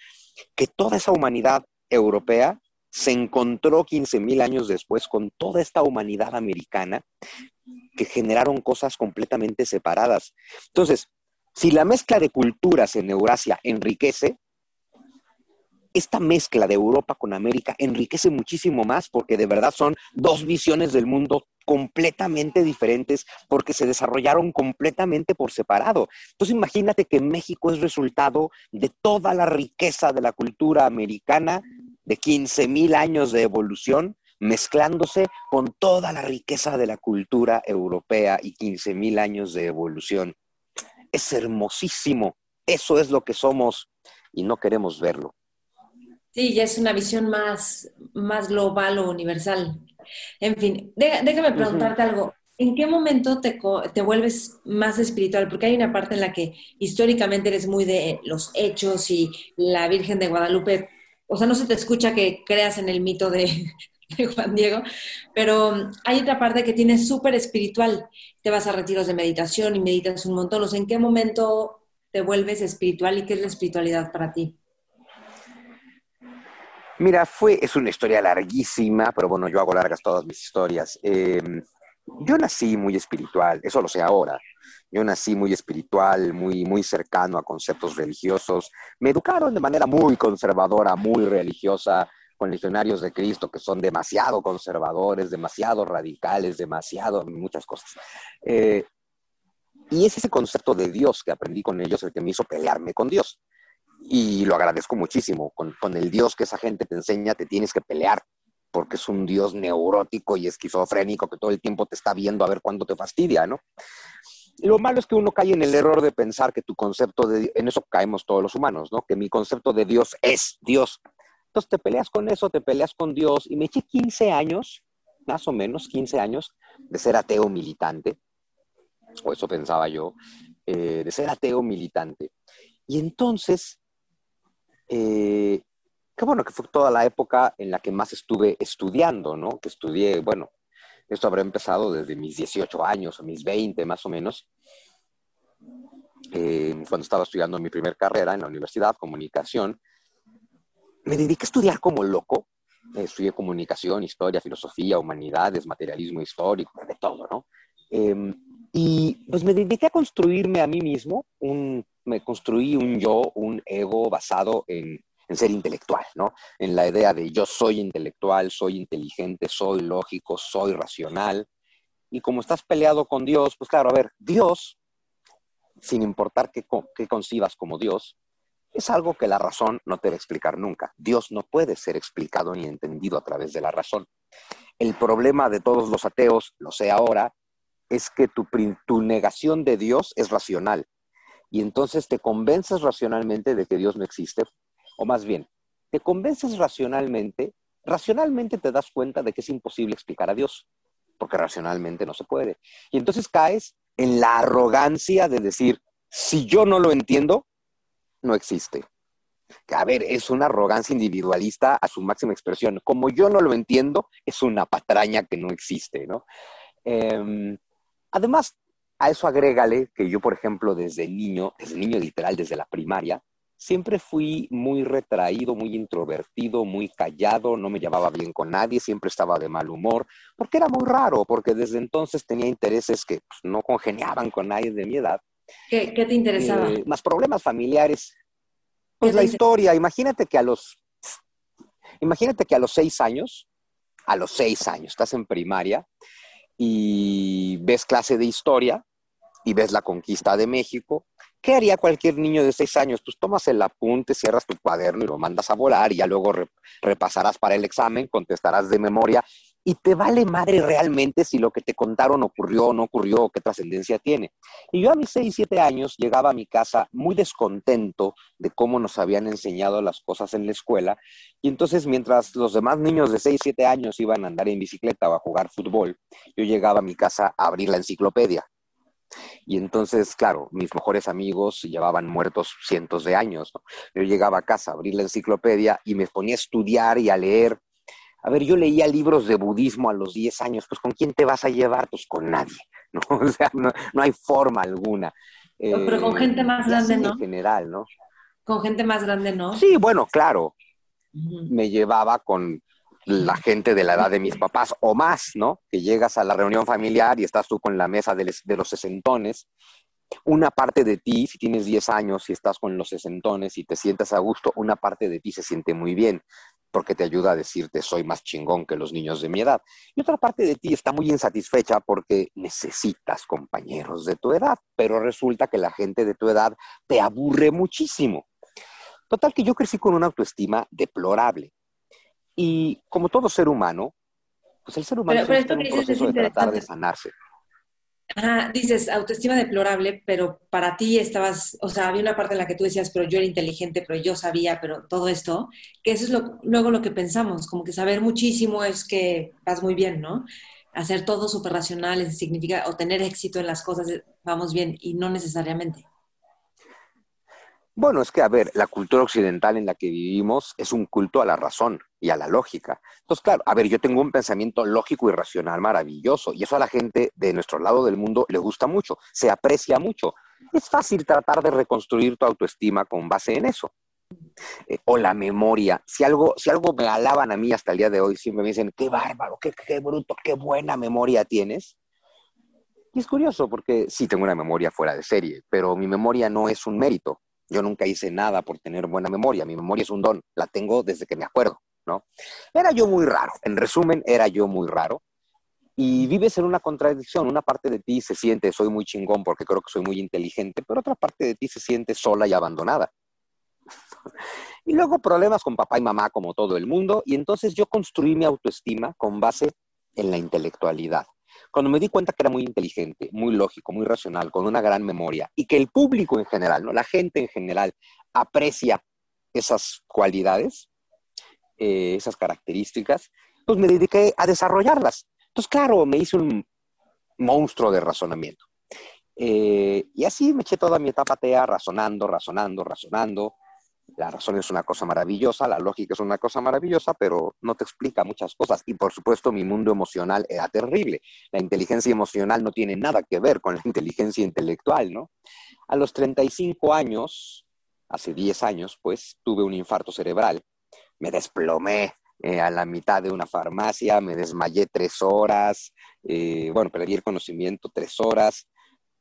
que toda esa humanidad europea se encontró 15.000 años después con toda esta humanidad americana que generaron cosas completamente separadas. Entonces, si la mezcla de culturas en Eurasia enriquece, esta mezcla de Europa con América enriquece muchísimo más porque de verdad son dos visiones del mundo completamente diferentes porque se desarrollaron completamente por separado. Entonces imagínate que México es resultado de toda la riqueza de la cultura americana de 15.000 años de evolución mezclándose con toda la riqueza de la cultura europea y 15.000 años de evolución. Es hermosísimo. Eso es lo que somos y no queremos verlo. Sí, ya es una visión más, más global o universal. En fin, déjame preguntarte algo. ¿En qué momento te, te, vuelves más espiritual? Porque hay una parte en la que históricamente eres muy de los hechos y la Virgen de Guadalupe o sea, no se te escucha que creas en el mito de, *laughs* Juan Diego, pero hay otra parte que tienes súper espiritual. Te vas a retiros de meditación y meditas un montón. O sea, ¿en qué momento te vuelves espiritual y qué es la espiritualidad para ti? Mira, fue, es una historia larguísima, pero bueno, yo hago largas todas mis historias. Em, yo nací muy espiritual, eso lo sé ahora. Yo nací muy espiritual, muy, muy cercano a conceptos religiosos. Me educaron de manera muy conservadora, muy religiosa, con legionarios de Cristo que son demasiado conservadores, demasiado radicales, demasiado muchas cosas. Eh, y es ese concepto de Dios que aprendí con ellos el que me hizo pelearme con Dios. Y lo agradezco muchísimo. Con, con el Dios que esa gente te enseña, te tienes que pelear porque es un Dios neurótico y esquizofrénico que todo el tiempo te está viendo a ver cuándo te fastidia, ¿no? Lo malo es que uno cae en el error de pensar que tu concepto de, en eso caemos todos los humanos, ¿no? Que mi concepto de Dios es Dios. Entonces te peleas con eso, te peleas con Dios y me eché 15 años, más o menos 15 años, de ser ateo militante, o eso pensaba yo, eh, de ser ateo militante. Y entonces, eh, qué bueno que fue toda la época en la que más estuve estudiando, ¿no? Que estudié, bueno, esto habrá empezado desde mis 18 años o mis 20 más o menos, eh, cuando estaba estudiando mi primera carrera en la universidad, comunicación. Me dediqué a estudiar como loco. estudié comunicación, historia, filosofía, humanidades, materialismo histórico, de todo, ¿no? Em, y pues me dediqué a construirme a mí mismo, un, me construí un yo, un ego basado en en ser intelectual, ¿no? En la idea de yo soy intelectual, soy inteligente, soy lógico, soy racional. Y como estás peleado con Dios, pues claro, a ver, Dios sin importar qué, qué concibas como Dios, es algo que la razón no te va a explicar nunca. Dios no puede ser explicado ni entendido a través de la razón. El problema de todos los ateos, lo sé ahora, es que tu, tu negación de Dios es racional. Y entonces te convences racionalmente de que Dios no existe, o más bien, te convences racionalmente, racionalmente te das cuenta de que es imposible explicar a Dios, porque racionalmente no se puede. Y entonces caes en la arrogancia de decir, si yo no lo entiendo, no existe. A ver, es una arrogancia individualista a su máxima expresión. Como yo no lo entiendo, es una patraña que no existe, ¿no? Em, además, a eso agrégale que yo, por ejemplo, desde niño, desde niño literal, desde la primaria, siempre fui muy retraído, muy introvertido, muy callado, no me llevaba bien con nadie, siempre estaba de mal humor, porque era muy raro, porque desde entonces tenía intereses que pues, no congeniaban con nadie de mi edad. ¿Qué, te interesaba? Eh, más problemas familiares. Pues la historia, imagínate que a los, imagínate que a los seis años, a los seis años, estás en primaria y ves clase de historia y ves la conquista de México ¿Qué haría cualquier niño de seis años? Pues tomas el apunte, cierras tu cuaderno y lo mandas a volar y ya luego repasarás para el examen, contestarás de memoria y te vale madre realmente si lo que te contaron ocurrió o no ocurrió qué trascendencia tiene. Y yo a mis seis, siete años llegaba a mi casa muy descontento de cómo nos habían enseñado las cosas en la escuela y entonces mientras los demás niños de seis, siete años iban a andar en bicicleta o a jugar fútbol, yo llegaba a mi casa a abrir la enciclopedia y entonces, claro, mis mejores amigos llevaban muertos cientos de años. Yo llegaba a casa a abrir la enciclopedia y me ponía a estudiar y a leer. A ver, yo leía libros de budismo a los 10 años, pues ¿con quién te vas a llevar? Pues con nadie, *laughs* ¿no? O sea, no, hay forma alguna. Pero con gente eh, más grande, ¿no? En general, ¿no? Con gente más grande, ¿no? Sí, bueno, claro. Me llevaba con la gente de la edad de mis papás o más, ¿no? Que llegas a la reunión familiar y estás tú con la mesa de, los sesentones. Una parte de ti, si tienes 10 años y estás con los sesentones y te sientas a gusto, una parte de ti se siente muy bien porque te ayuda a decirte soy más chingón que los niños de mi edad. Y otra parte de ti está muy insatisfecha porque necesitas compañeros de tu edad, pero resulta que la gente de tu edad te aburre muchísimo. Total que yo crecí con una autoestima deplorable. Y como todo ser humano, pues el ser humano está en un proceso de tratar de sanarse. Ah, dices autoestima deplorable, pero para ti estabas, o sea, había una parte en la que tú decías, pero yo era inteligente, pero yo sabía, pero todo esto, que eso es lo, luego lo que pensamos, como que saber muchísimo es que vas muy bien, ¿no? Hacer todo súper racional significa, o tener éxito en las cosas, vamos bien, y no necesariamente. Bueno, es que, a ver, la cultura occidental en la que vivimos es un culto a la razón y a la lógica. Entonces, claro, a ver, yo tengo un pensamiento lógico y racional maravilloso y eso a la gente de nuestro lado del mundo le gusta mucho, se aprecia mucho. Es fácil tratar de reconstruir tu autoestima con base en eso. Eh, o la memoria. Si algo, si algo me alaban a mí hasta el día de hoy, siempre me dicen, qué bárbaro, qué, qué bruto, qué buena memoria tienes. Y es curioso porque sí tengo una memoria fuera de serie, pero mi memoria no es un mérito. Yo nunca hice nada por tener buena memoria. Mi memoria es un don. La tengo desde que me acuerdo, ¿no? Era yo muy raro. En resumen, era yo muy raro. Y vives en una contradicción. Una parte de ti se siente, soy muy chingón porque creo que soy muy inteligente, pero otra parte de ti se siente sola y abandonada. *laughs* y luego problemas con papá y mamá como todo el mundo. Y entonces yo construí mi autoestima con base en la intelectualidad. Cuando me di cuenta que era muy inteligente, muy lógico, muy racional, con una gran memoria, y que el público en general, ¿no? la gente en general, aprecia esas cualidades, eh, esas características, pues me dediqué a desarrollarlas. Entonces, claro, me hice un monstruo de razonamiento. Eh, y así me eché toda mi etapa TEA razonando, razonando, razonando, la razón es una cosa maravillosa, la lógica es una cosa maravillosa, pero no te explica muchas cosas. Y por supuesto, mi mundo emocional era terrible. La inteligencia emocional no tiene nada que ver con la *laughs* inteligencia intelectual, ¿no? A los 35 años, hace 10 años, pues, tuve un infarto cerebral. Me desplomé eh, a la mitad de una farmacia, me desmayé tres horas, eh, bueno, perdí el conocimiento tres horas,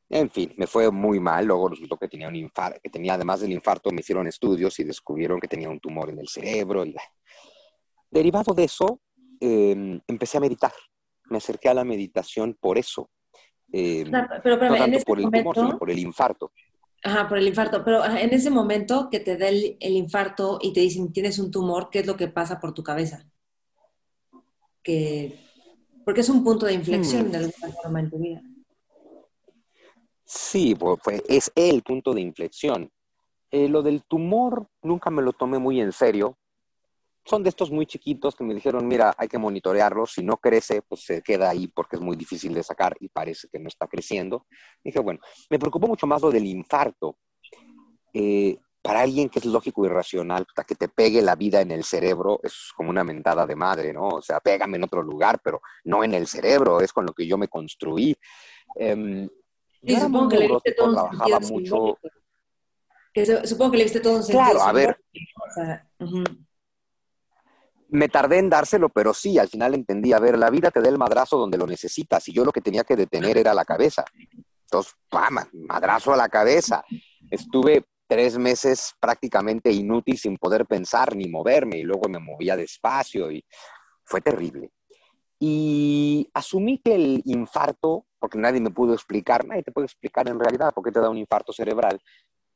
en fin, me fue muy mal. Luego resultó que tenía un infarto, que tenía además del infarto, me hicieron estudios y descubrieron que tenía un tumor en el cerebro. Y... Derivado de eso, em, empecé a meditar. Me acerqué a la meditación por eso. Em, pero, pero, no tanto por el tumor, sino por el infarto. Ajá, por el infarto. Pero en ese momento que te da el, infarto y te dicen tienes un tumor, ¿qué es lo que pasa por tu cabeza? Que, porque es un punto de inflexión mm. de alguna forma en tu vida. Sí, pues, es el punto de inflexión. Eh, lo del tumor nunca me lo tomé muy en serio. Son de estos muy chiquitos que me dijeron, mira, hay que monitorearlo. Si no crece, pues se queda ahí porque es muy difícil de sacar y parece que no está creciendo. Dije, bueno, me preocupó mucho más lo del infarto. Eh, para alguien que es lógico y racional, que te pegue la vida en el cerebro es como una mentada de madre, ¿no? O sea, pégame en otro lugar, pero no en el cerebro, es con lo que yo me construí. Y supongo que le viste todo trabajaba mucho. supongo que le viste todo un sentido. Claro, a ver. Me tardé en dárselo, pero sí, al final entendí, a ver, la vida te da el madrazo donde lo necesitas y yo lo que tenía que detener era la cabeza. Entonces, ¡pam! madrazo a la cabeza. Estuve tres meses prácticamente inútil sin poder pensar ni moverme y luego me movía despacio y fue terrible. Y asumí que el infarto, porque nadie me pudo explicar, nadie te puede explicar en realidad por qué te da un infarto cerebral,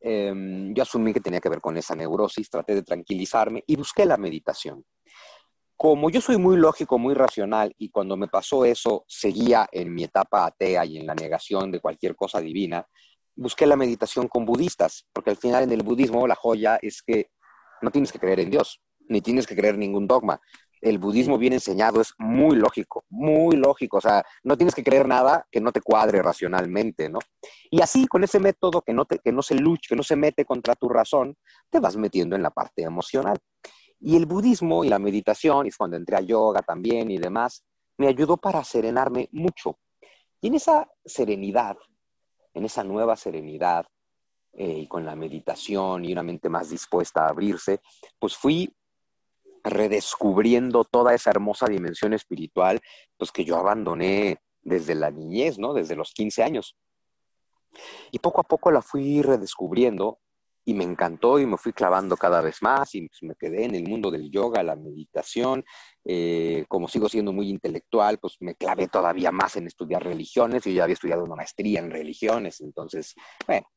em, yo asumí que tenía que ver con esa neurosis, traté de tranquilizarme y busqué la meditación. Como yo soy muy lógico, muy racional, y cuando me pasó eso, seguía en mi etapa atea y en la negación de cualquier cosa divina, busqué la meditación con budistas, porque al final en el budismo la joya es que no tienes que creer en Dios, ni tienes que creer ningún dogma el budismo bien enseñado es muy lógico, muy lógico. O sea, no tienes que creer nada que no te cuadre racionalmente, ¿no? Y así, con ese método que no, te, que no se lucha, que no se mete contra tu razón, te vas metiendo en la parte emocional. Y el budismo y la meditación, y es cuando entré a yoga también y demás, me ayudó para serenarme mucho. Y en esa serenidad, en esa nueva serenidad, eh, y con la meditación y una mente más dispuesta a abrirse, pues fui redescubriendo toda esa hermosa dimensión espiritual, pues que yo abandoné desde la niñez, ¿no? Desde los 15 años. Y poco a poco la fui redescubriendo y me encantó y me fui clavando cada vez más y pues, me quedé en el mundo del yoga, la meditación. Eh, como sigo siendo muy intelectual, pues me clavé todavía más en estudiar religiones. Yo ya había estudiado una maestría en religiones, entonces, bueno,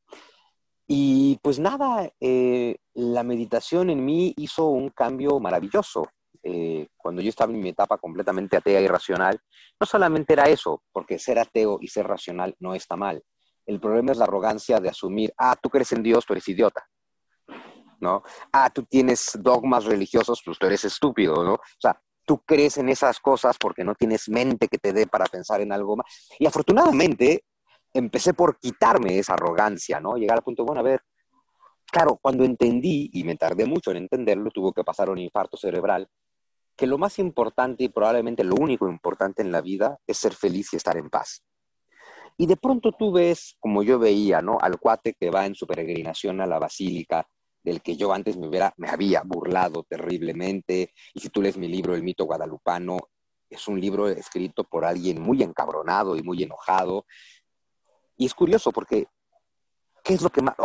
y pues nada, eh, la meditación en mí hizo un cambio maravilloso. Eh, cuando yo estaba en mi etapa completamente atea y racional, no solamente era eso, porque ser ateo y ser racional no está mal. El problema es la arrogancia de asumir, ah, tú crees en Dios, tú eres idiota. ¿No? Ah, tú tienes dogmas religiosos, pues tú eres estúpido, ¿no? O sea, tú crees en esas cosas porque no tienes mente que te dé para pensar en algo más. Y afortunadamente, empecé por quitarme esa arrogancia, ¿no? Llegar al punto, bueno, a ver, claro, cuando entendí, y me tardé mucho en entenderlo, tuvo que pasar un infarto cerebral, que lo más importante y probablemente lo único importante en la vida es ser feliz y estar en paz. Y de pronto tú ves, como yo veía, ¿no? Al cuate que va en su peregrinación a la basílica, del que yo antes me, hubiera, me había burlado terriblemente. Y si tú lees mi libro, El mito guadalupano, es un libro escrito por alguien muy encabronado y muy enojado, y es curioso porque, ¿qué es lo que más,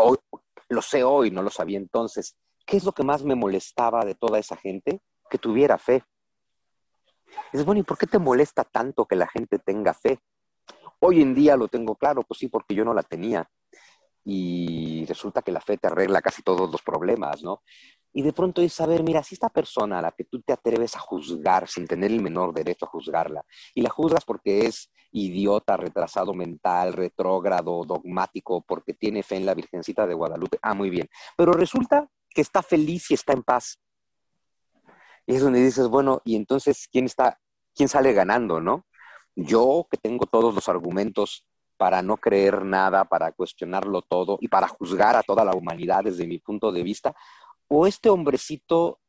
lo sé hoy, no lo sabía entonces, qué es lo que más me molestaba de toda esa gente? Que tuviera fe. Es bueno, ¿y por qué te molesta tanto que la gente tenga fe? Hoy en día lo tengo claro, pues sí, porque yo no la tenía. Y resulta que la fe te arregla casi todos los problemas, ¿no? Y de pronto es saber, mira, si esta persona a la que tú te atreves a juzgar sin tener el menor derecho a juzgarla, y la juzgas porque es idiota, retrasado mental, retrógrado, dogmático, porque tiene fe en la Virgencita de Guadalupe, ah, muy bien. Pero resulta que está feliz y está en paz. Y es donde dices, bueno, y entonces, ¿quién está, quién sale ganando, no? Yo que tengo todos los argumentos para no creer nada, para cuestionarlo todo y para juzgar a toda la humanidad desde mi punto de vista, o este hombrecito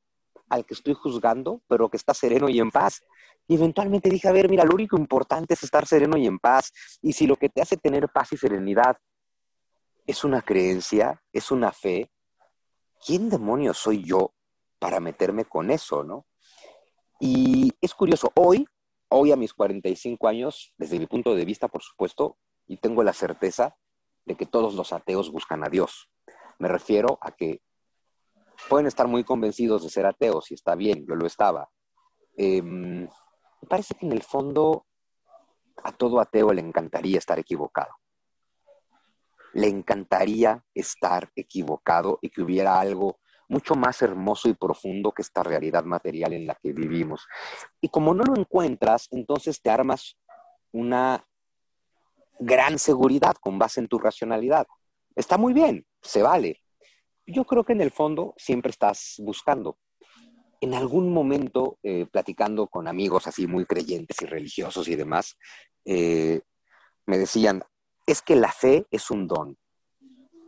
al que estoy juzgando, pero que está sereno y en paz. Y eventualmente dije, a ver, mira, lo único importante es estar sereno y en paz. Y si lo que te hace tener paz y serenidad es una creencia, es una fe, ¿quién demonios soy yo para meterme con eso, no? Y es curioso, hoy, hoy a mis 45 años, desde mi punto de vista, por supuesto, y tengo la certeza de que todos los ateos buscan a Dios. Me refiero a que pueden estar muy convencidos de ser ateos, y está bien, yo lo estaba. Em, me parece que en el fondo a todo ateo le encantaría estar equivocado. le encantaría estar equivocado y que hubiera algo mucho más hermoso y profundo que esta realidad material en la que vivimos. Y como no lo encuentras, entonces te armas una gran seguridad con base en tu racionalidad. Está muy bien, se vale. Yo creo que en el fondo siempre estás buscando. En algún momento, eh, platicando con amigos así muy creyentes y religiosos y demás, eh, me decían, es que la fe es un don.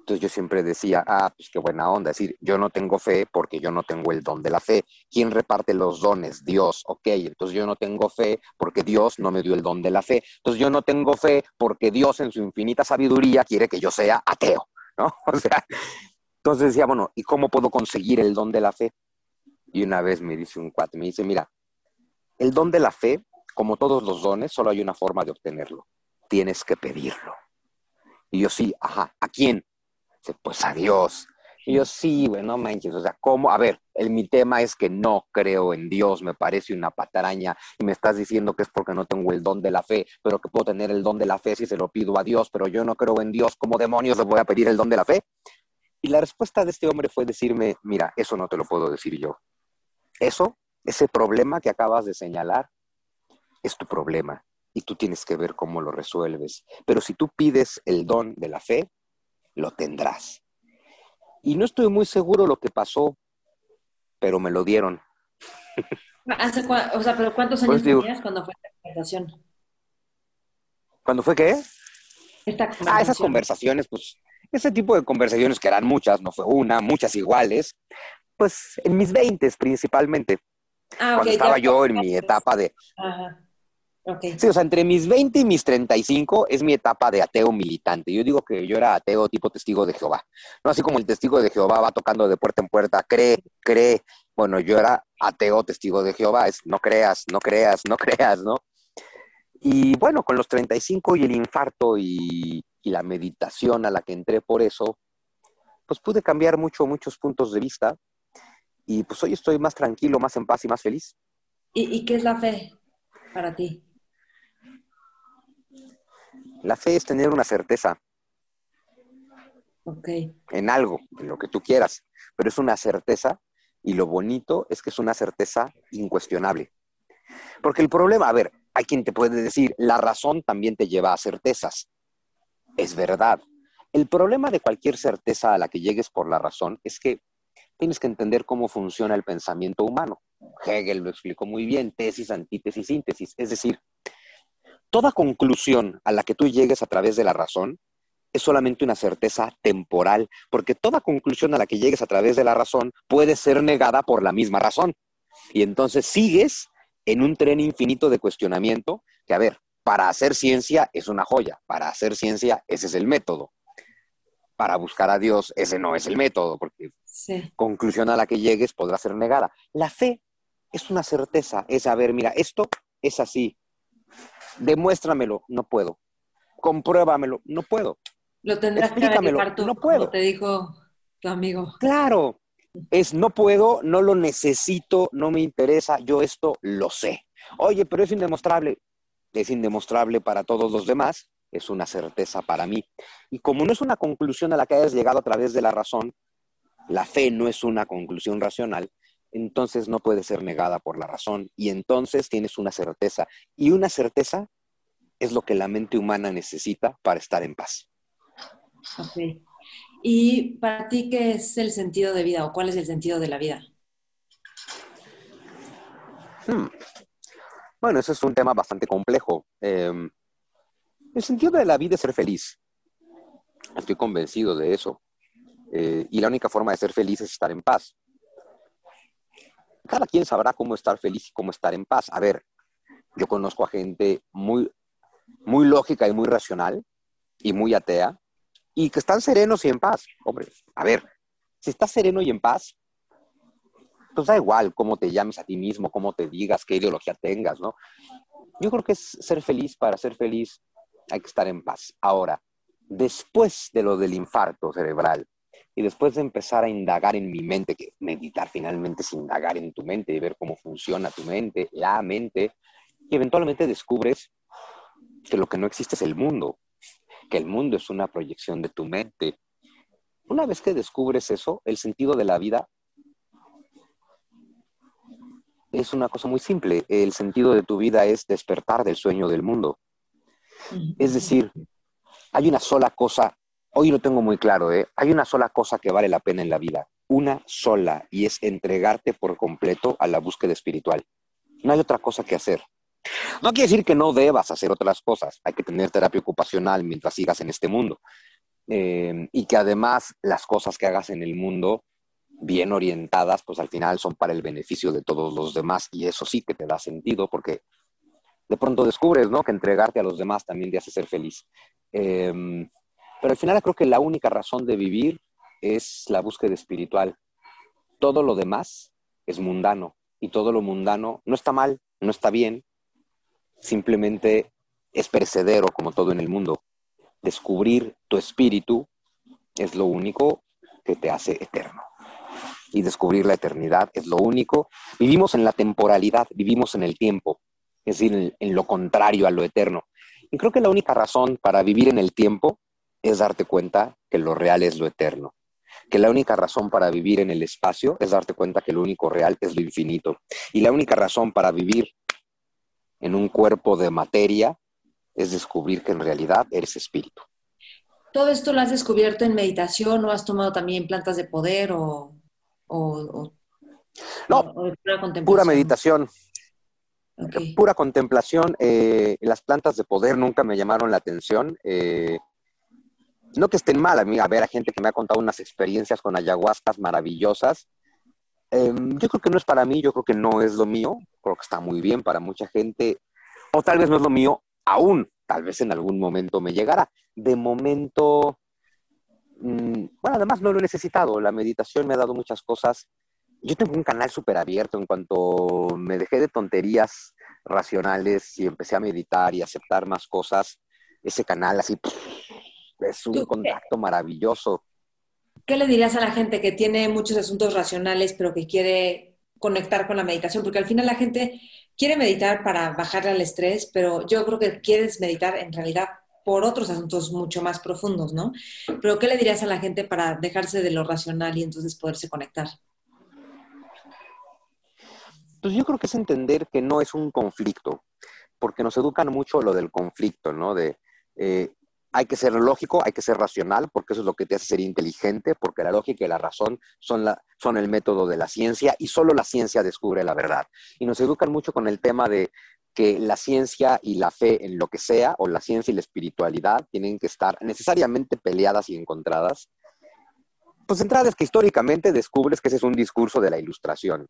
Entonces yo siempre decía, ah, pues qué buena onda, es decir, yo no tengo fe porque yo no tengo el don de la fe. ¿Quién reparte los dones? Dios, ok, entonces yo no tengo fe porque Dios no me dio el don de la fe. Entonces yo no tengo fe porque Dios en su infinita sabiduría quiere que yo sea ateo, ¿no? *laughs* O sea, entonces decía, bueno, ¿y cómo puedo conseguir el don de la fe? Y una vez me dice un cuate, me dice, mira, el don de la fe, como todos los dones, solo hay una forma de obtenerlo. Tienes que pedirlo. Y yo sí, ajá, ¿a quién? pues a Dios. Y yo, sí, bueno, no manches, o sea, ¿cómo? A ver, el, mi tema es que no creo en Dios, me parece una pataraña y me estás diciendo que es porque no tengo el don de la fe, pero que puedo tener el don de la fe si se lo pido a Dios, pero yo no creo en Dios, ¿cómo demonios le voy a pedir el don de la fe? Y la respuesta de este hombre fue decirme, mira, eso no te lo puedo decir yo. Eso, ese problema que acabas de señalar, es tu problema y tú tienes que ver cómo lo resuelves. Pero si tú pides el don de la fe, lo tendrás. Y no estoy muy seguro lo que pasó, pero me lo dieron. *laughs* ¿Hace o sea, pero ¿cuántos años pues tenías cuando fue esta conversación? ¿Cuándo fue qué? Ah, esas conversaciones, pues, ese tipo de conversaciones que eran muchas, no fue una, muchas iguales, pues en mis veintes principalmente. Ah, cuando estaba yo en mi etapa de... Ajá. Sí, o sea, entre mis 20 y mis 35 es mi etapa de ateo militante. Yo digo que yo era ateo tipo testigo de Jehová. No así como el testigo de Jehová va tocando de puerta en puerta, cree, cree. Bueno, yo era ateo testigo de Jehová, es no creas, no creas, no *laughs* creas, ¿no? Y bueno, con los 35 y el infarto y, y la meditación a la que entré por eso, pues pude cambiar mucho, muchos puntos de vista. Y pues hoy estoy más tranquilo, más en paz y más feliz. ¿Y, y qué es la fe para ti? La fe es tener una certeza. En algo, en lo que tú quieras. Pero es una certeza y lo bonito es que es una certeza incuestionable. Porque el problema, a ver, hay quien te puede decir, la razón también te lleva a certezas. Es verdad. El problema de cualquier certeza a la que llegues por la razón es que tienes que entender cómo funciona el pensamiento humano. Hegel lo explicó muy bien, tesis, antítesis, síntesis. Es decir, toda conclusión a la que tú llegues a través de la razón es solamente una certeza temporal, porque toda conclusión a la que llegues a través de la razón puede ser negada por la misma razón. Y entonces sigues en un tren infinito de cuestionamiento que, a ver, para hacer ciencia es una joya, para hacer ciencia ese es el método. Para buscar a Dios ese no es el método, porque conclusión a la que llegues podrá ser negada. La fe es una certeza, es, a ver, mira, esto es así, Demuéstramelo, no puedo. Compruébamelo, no puedo. Lo tendrás que no puedo. te dijo tu amigo. Claro, es no puedo, no lo necesito, no me interesa, yo esto lo sé. Oye, pero es indemostrable. Es indemostrable para todos los demás, es una certeza para mí. Y como no es una conclusión a la que hayas llegado a través de la razón, la fe no es una conclusión racional, entonces no puede ser negada por la razón y entonces tienes una certeza. Y una certeza es lo que la mente humana necesita para estar en paz. Ok. ¿Y para ti qué es el sentido de vida o cuál es el sentido de la vida? Hmm. Bueno, eso es un tema bastante complejo. Em, el sentido de la vida es ser feliz. Estoy convencido de eso. Eh, y la única forma de ser feliz es estar en paz cada quien sabrá cómo estar feliz y cómo estar en paz. A ver, yo conozco a gente muy, muy lógica y muy racional y muy atea y que están serenos y en paz. Hombre, a ver, si estás sereno y en paz, pues da igual cómo te llames a ti mismo, cómo te digas, qué ideología tengas, ¿no? Yo creo que es ser feliz, para ser feliz hay que estar en paz. Ahora, después de lo del infarto cerebral, y después de empezar a indagar en mi mente, que meditar finalmente es indagar en tu mente y ver cómo funciona tu mente, la mente, y eventualmente descubres que lo que no existe es el mundo que el mundo es una proyección de tu mente. Una vez que descubres eso, el sentido de la vida es una cosa muy simple. El sentido de tu vida es despertar del sueño del mundo. Es decir, hay una sola cosa, hoy lo tengo muy claro, ¿eh? hay una sola cosa que vale la pena en la vida, una sola, y es entregarte por completo a la búsqueda espiritual. No hay otra cosa que hacer. No quiere decir que no debas hacer otras cosas, hay que tener terapia ocupacional mientras sigas en este mundo. Eh, y que además las cosas que hagas en el mundo bien orientadas, pues al final son para el beneficio de todos los demás y eso sí que te da sentido porque de pronto descubres, ¿no? Que entregarte a los demás también te hace ser feliz. Em, pero al final creo que la única razón de vivir es la búsqueda espiritual. Todo lo demás es mundano y todo lo mundano no está mal, no está bien, simplemente es perecedero como todo en el mundo. Descubrir tu espíritu es lo único que te hace eterno. Y descubrir la eternidad es lo único. Vivimos en la temporalidad, vivimos en el tiempo, es decir, en, lo contrario a lo eterno. Y creo que la única razón para vivir en el tiempo es darte cuenta que lo real es lo eterno. Que la única razón para vivir en el espacio es darte cuenta que lo único real es lo infinito. Y la única razón para vivir en un cuerpo de materia es descubrir que en realidad eres espíritu. ¿Todo esto lo has descubierto en meditación o has tomado también plantas de poder o...? No, pura, meditación. Pura contemplación. Eh, las plantas de poder nunca me llamaron la atención. Eh, no que estén mal, a mí, a ver, a gente que me ha contado unas experiencias con ayahuascas maravillosas. Em, yo creo que no es para mí, yo creo que no es lo mío. Creo que está muy bien para mucha gente. O tal vez no es lo mío aún. Tal vez en algún momento me llegará. De momento, bueno, además no lo he necesitado. La meditación me ha dado muchas cosas yo tengo un canal súper abierto en cuanto me dejé de tonterías racionales y empecé a meditar y aceptar más cosas. Ese canal así es un contacto maravilloso. ¿Qué le dirías a la gente que tiene muchos asuntos racionales pero que quiere conectar con la meditación? Porque al final la gente quiere meditar para bajarle al estrés, pero yo creo que quieres meditar en realidad por otros asuntos mucho más profundos, ¿no? Pero ¿qué le dirías a la gente para dejarse de lo racional y entonces poderse conectar? Pues yo creo que es entender que no es un conflicto, porque nos educan mucho lo del conflicto, ¿no? De eh, hay que ser lógico, hay que ser racional, porque eso es lo que te hace ser inteligente, porque la lógica y la razón son, la, son el método de la ciencia y solo la ciencia descubre la verdad. Y nos educan mucho con el tema de que la ciencia y la fe en lo que sea, o la ciencia y la espiritualidad, tienen que estar necesariamente peleadas y encontradas. Pues entrada es que históricamente descubres que ese es un discurso de la ilustración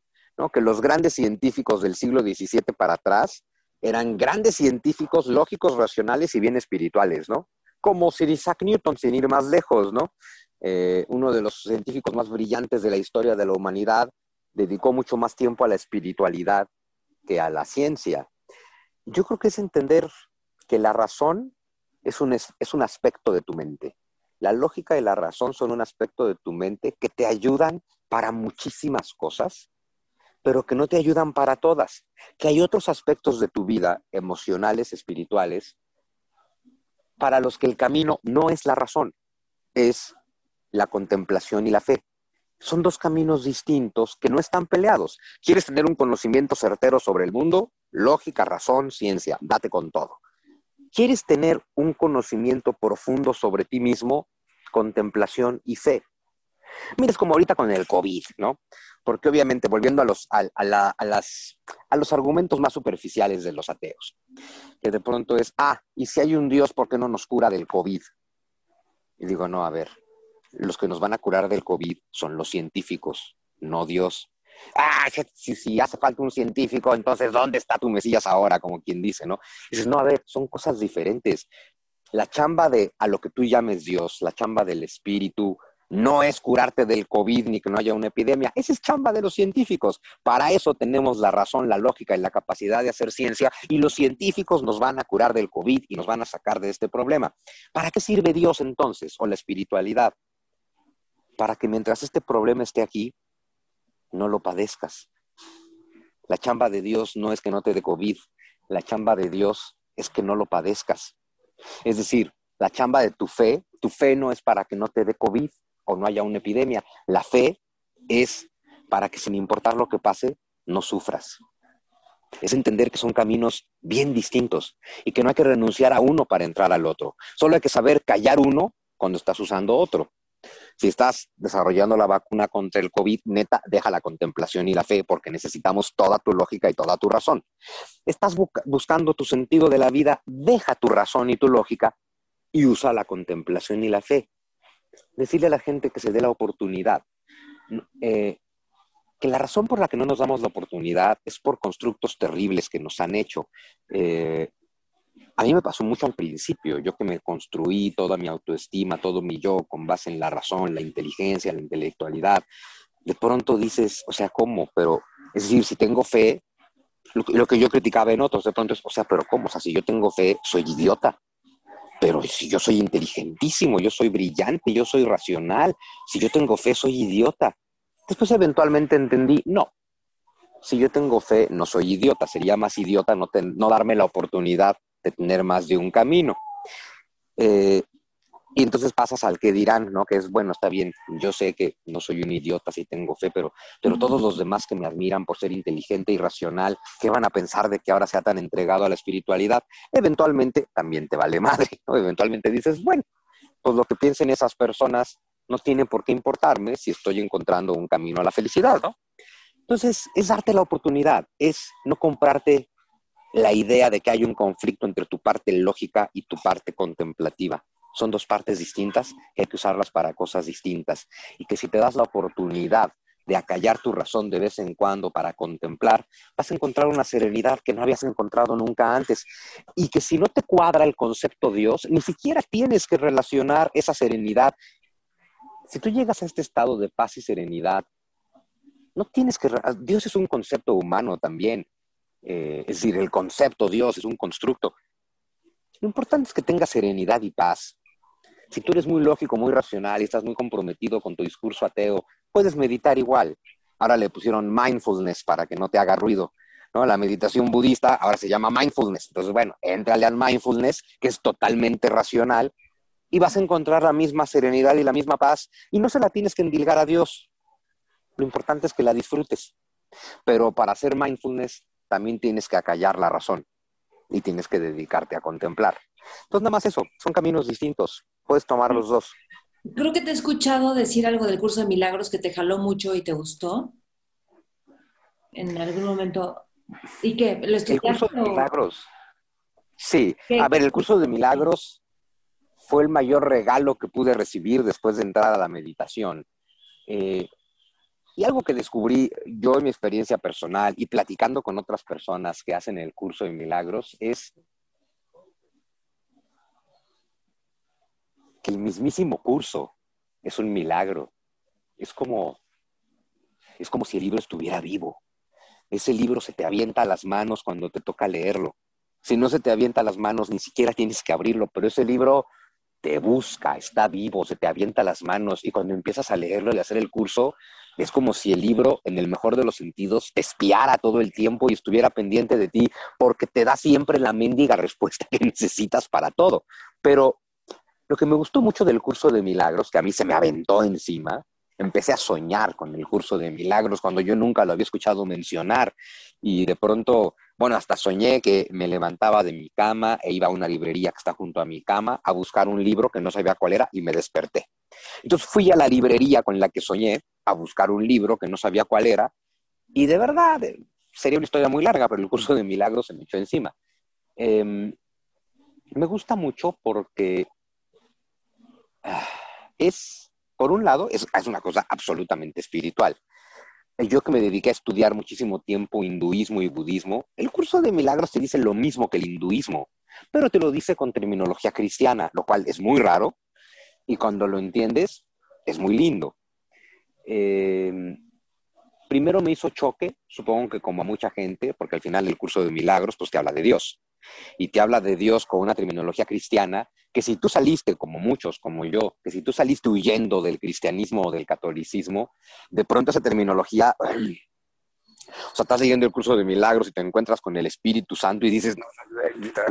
que los grandes científicos del siglo XVII para atrás eran grandes científicos lógicos, racionales y bien espirituales, ¿no? Como Sir Isaac Newton, sin ir más lejos, ¿no? Eh, uno de los científicos más brillantes de la historia de la humanidad, dedicó mucho más tiempo a la espiritualidad que a la ciencia. Yo creo que es entender que la razón es un, es un aspecto de tu mente. La lógica y la razón son un aspecto de tu mente que te ayudan para muchísimas cosas, pero que no te ayudan para todas, que hay otros aspectos de tu vida, emocionales, espirituales, para los que el camino no es la razón, es la contemplación y la fe. Son dos caminos distintos que no están peleados. ¿Quieres tener un conocimiento certero sobre el mundo? Lógica, razón, ciencia, date con todo. ¿Quieres tener un conocimiento profundo sobre ti mismo? Contemplación y fe. Mira, es como ahorita con el COVID, ¿no? Porque obviamente, volviendo a los, a, a los argumentos más superficiales de los ateos, que de pronto es, ah, y si hay un Dios, ¿por qué no nos cura del COVID? Y digo, no, a ver, los que nos van a curar del COVID son los científicos, no Dios. Ah, si, si hace falta un científico, entonces ¿dónde está tu Mesías ahora? Como quien dice, ¿no? Dices, no, a ver, son cosas diferentes. La chamba de a lo que tú llames Dios, la chamba del espíritu, no es curarte del COVID ni que no haya una epidemia. Esa es chamba de los científicos. Para eso tenemos la razón, la lógica y la capacidad de hacer ciencia y los científicos nos van a curar del COVID y nos van a sacar de este problema. ¿Para qué sirve Dios entonces o la espiritualidad? Para que mientras este problema esté aquí, no lo padezcas. La chamba de Dios no es que no te dé COVID, la chamba de Dios es que no lo padezcas. Es decir, la chamba de tu fe, tu fe no es para que no te dé COVID o no haya una epidemia. La fe es para que sin importar lo que pase, no sufras. Es entender que son caminos bien distintos y que no hay que renunciar a uno para entrar al otro. Solo hay que saber callar uno cuando estás usando otro. Si estás desarrollando la vacuna contra el COVID, neta, deja la contemplación y la fe porque necesitamos toda tu lógica y toda tu razón. Estás buscando tu sentido de la vida, deja tu razón y tu lógica y usa la contemplación y la fe. Decirle a la gente que se dé la oportunidad. Eh, que la razón por la que no nos damos la oportunidad es por constructos terribles que nos han hecho. Eh, a mí me pasó mucho al principio, yo que me construí toda mi autoestima, todo mi yo con base en la razón, la inteligencia, la intelectualidad. De pronto dices, o sea, ¿cómo? Pero, es decir, si tengo fe, lo, que yo criticaba en otros, de pronto es, o sea, pero ¿cómo? O sea, si yo tengo fe, soy idiota. Pero si yo soy inteligentísimo, yo soy brillante, yo soy racional, si yo tengo fe, soy idiota. Después eventualmente entendí, no, si yo tengo fe, no soy idiota, sería más idiota no, no darme la oportunidad de tener más de un camino. Eh, y entonces pasas al que dirán, ¿no? Que es, bueno, está bien, yo sé que no soy un idiota si tengo fe, pero, pero todos los demás que me admiran por ser inteligente y racional, ¿qué van a pensar de que ahora sea tan entregado a la espiritualidad? Eventualmente también te vale madre, ¿no? Eventualmente dices, bueno, pues lo que piensen esas personas no tiene por qué importarme si estoy encontrando un camino a la felicidad, ¿no? Entonces, es darte la oportunidad, es no comprarte la idea de que hay un conflicto entre tu parte lógica y tu parte contemplativa. Son dos partes distintas que hay que usarlas para cosas distintas. Y que si te das la oportunidad de acallar tu razón de vez en cuando para contemplar, vas a encontrar una serenidad que no habías encontrado nunca antes. Y que si no te cuadra el concepto Dios, ni siquiera tienes que relacionar esa serenidad si tú llegas a este estado de paz y serenidad, no tienes que... Dios es un concepto humano también. Eh, es decir, el concepto Dios es un constructo. Lo importante es que tengas serenidad y paz. Si tú eres muy lógico, muy racional y estás muy comprometido con tu discurso ateo, puedes meditar igual. Ahora le pusieron mindfulness para que no te haga ruido. ¿no? La meditación budista ahora se llama mindfulness. Entonces, bueno, entrale al mindfulness, que es totalmente racional, y vas a encontrar la misma serenidad y la misma paz y no se la tienes que endilgar a Dios. Lo importante es que la disfrutes. Pero para hacer mindfulness también tienes que acallar la razón y tienes que dedicarte a contemplar. Entonces, nada más eso, son caminos distintos. Puedes tomar los dos. Creo que te he escuchado decir algo del curso de milagros que te jaló mucho y te gustó. En algún momento. ¿Y qué? ¿Lo El curso de milagros. Sí. A ver, el curso de milagros fue el mayor regalo que pude recibir después de entrar a la meditación. Eh, y algo que descubrí yo en mi experiencia personal y platicando con otras personas que hacen el curso de milagros es que el mismísimo curso es un milagro. Es como, es como si el libro estuviera vivo. Ese libro se te avienta a las manos cuando te toca leerlo. Si no se te avienta a las manos, ni siquiera tienes que abrirlo, pero ese libro te busca, está vivo, se te avienta las manos y cuando empiezas a leerlo y a hacer el curso, es como si el libro, en el mejor de los sentidos, te espiara todo el tiempo y estuviera pendiente de ti porque te da siempre la mendiga respuesta que *laughs* necesitas para todo. Pero lo que me gustó mucho del curso de milagros, que a mí se me aventó encima, empecé a soñar con el curso de milagros cuando yo nunca lo había escuchado mencionar y de pronto bueno, hasta soñé que me levantaba de mi cama e iba a una librería que está junto a mi cama a buscar un libro que no sabía cuál era y me desperté. Entonces fui a la librería con la que soñé a buscar un libro que no sabía cuál era y de verdad eh, sería una historia muy larga, pero el curso de milagros se me echó encima. Em, me gusta mucho porque ah, es, por un lado, es una cosa absolutamente espiritual yo que me dediqué a estudiar muchísimo tiempo hinduismo y budismo, el curso de milagros te dice lo mismo que el hinduismo, pero te lo dice con terminología cristiana, lo cual es muy raro y cuando lo entiendes es muy lindo. Em, primero me hizo choque, supongo que como a mucha gente, porque al final el curso de milagros pues te habla de Dios y te habla de Dios con una terminología cristiana, que si tú saliste, como muchos, como yo, que si tú saliste huyendo del cristianismo o del catolicismo, de pronto esa terminología O sea, estás siguiendo el curso de milagros y te encuentras con el Espíritu Santo y dices,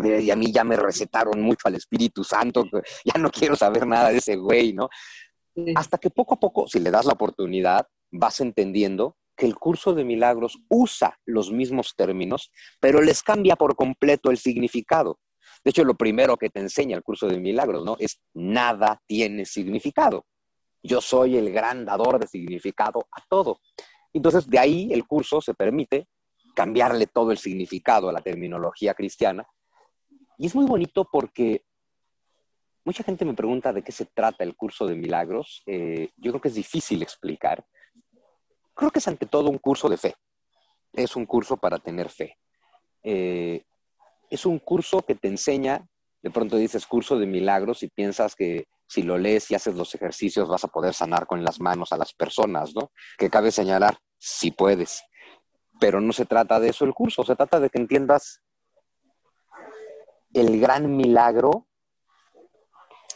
y a mí ya me recetaron mucho al Espíritu Santo, ya no quiero saber nada de ese güey, ¿no? Hasta que poco a poco, si le das la oportunidad, vas entendiendo que el curso de milagros usa los mismos términos, pero les cambia por completo el significado. De hecho, lo primero que te enseña el curso de milagros, ¿no? Es nada tiene significado. Yo soy el gran dador de significado a todo. Entonces, de ahí el curso se permite cambiarle todo el significado a la terminología cristiana. Y es muy bonito porque mucha gente me pregunta de qué se trata el curso de milagros. Eh, yo creo que es difícil explicar. Creo que es ante todo un curso de fe. Es un curso para tener fe. Eh, es un curso que te enseña, de pronto dices curso de milagros y piensas que si lo lees y haces los ejercicios vas a poder sanar con las manos a las personas, ¿no? Que cabe señalar, si puedes. Pero no se trata de eso el curso, se trata de que entiendas el gran milagro,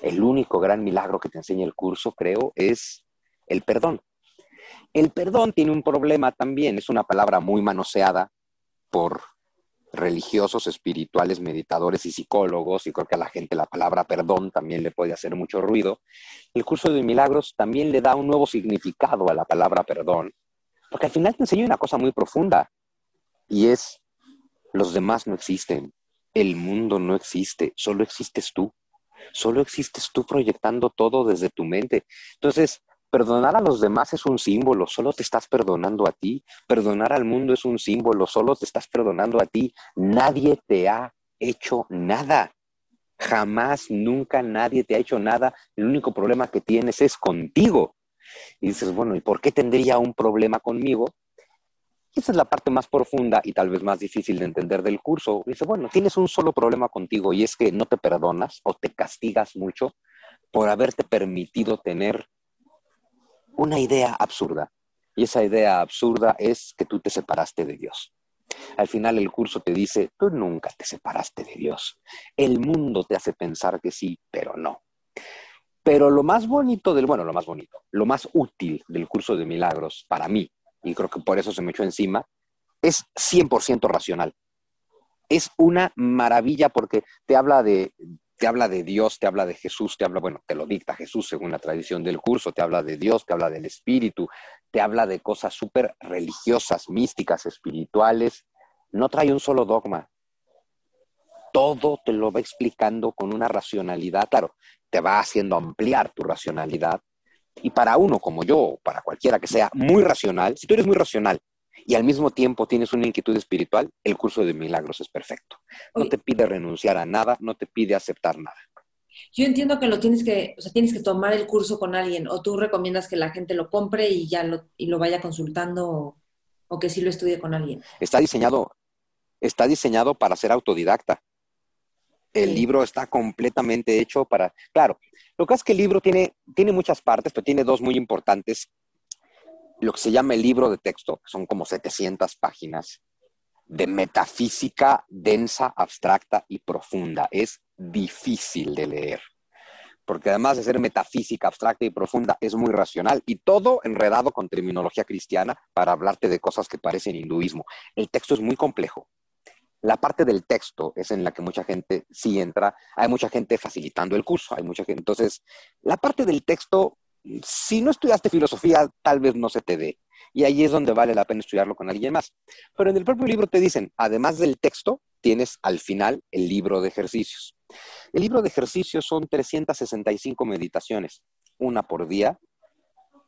el único gran milagro que te enseña el curso, creo, es el perdón. El perdón tiene un problema también, es una palabra muy manoseada por religiosos, espirituales, meditadores y psicólogos, y creo que a la gente la palabra perdón también le puede hacer mucho ruido. El curso de milagros también le da un nuevo significado a la palabra perdón, porque al final te enseña una cosa muy profunda, y es, los demás no existen, el mundo no existe, solo existes tú, solo existes tú proyectando todo desde tu mente. Entonces, Perdonar a los demás es un símbolo, solo te estás perdonando a ti. Perdonar al mundo es un símbolo, solo te estás perdonando a ti. Nadie te ha hecho nada. Jamás, nunca nadie te ha hecho nada. El único problema que tienes es contigo. Y dices, bueno, ¿y por qué tendría un problema conmigo? esa es la parte más profunda y tal vez más difícil de entender del curso. Dice, bueno, tienes un solo problema contigo y es que no te perdonas o te castigas mucho por haberte permitido tener una idea absurda. Y esa idea absurda es que tú te separaste de Dios. Al final el curso te dice, tú nunca te separaste de Dios. El mundo te hace pensar que sí, pero no. Pero lo más bonito del, bueno, lo más bonito, lo más útil del curso de milagros para mí, y creo que por eso se me echó encima, es 100% racional. Es una maravilla porque te habla de, te habla de Dios, te habla de Jesús, te habla, bueno, te lo dicta Jesús según la tradición del curso, te habla de Dios, te habla del Espíritu, te habla de cosas súper religiosas, místicas, espirituales. No trae un solo dogma. Todo te lo va explicando con una racionalidad, claro, te va haciendo ampliar tu racionalidad. Y para uno como yo, para cualquiera que sea muy racional, si tú eres muy racional y al mismo tiempo tienes una inquietud espiritual, el curso de milagros es perfecto. No te pide renunciar a nada, no te pide aceptar nada. Yo entiendo que lo tienes que, o sea, tienes que tomar el curso con alguien, o tú recomiendas que la gente lo compre y ya lo, y lo vaya consultando, o, que sí lo estudie con alguien. Está diseñado, está diseñado para ser autodidacta. El libro está completamente hecho para, claro, lo que es que el libro tiene, tiene muchas partes, pero tiene dos muy importantes lo que se llama el libro de texto, que son como 700 páginas de metafísica densa, abstracta y profunda. Es difícil de leer, porque además de ser metafísica, abstracta y profunda, es muy racional y todo enredado con terminología cristiana para hablarte de cosas que parecen hinduismo. El texto es muy complejo. La parte del texto es en la que mucha gente sí entra. Hay mucha gente facilitando el curso, hay mucha gente. Entonces, la parte del texto si no estudiaste filosofía, tal vez no se te dé. Y ahí es donde vale la pena estudiarlo con alguien más. Pero en el propio libro te dicen, además del texto, tienes al final el libro de ejercicios. El libro de ejercicios son 365 meditaciones, una por día,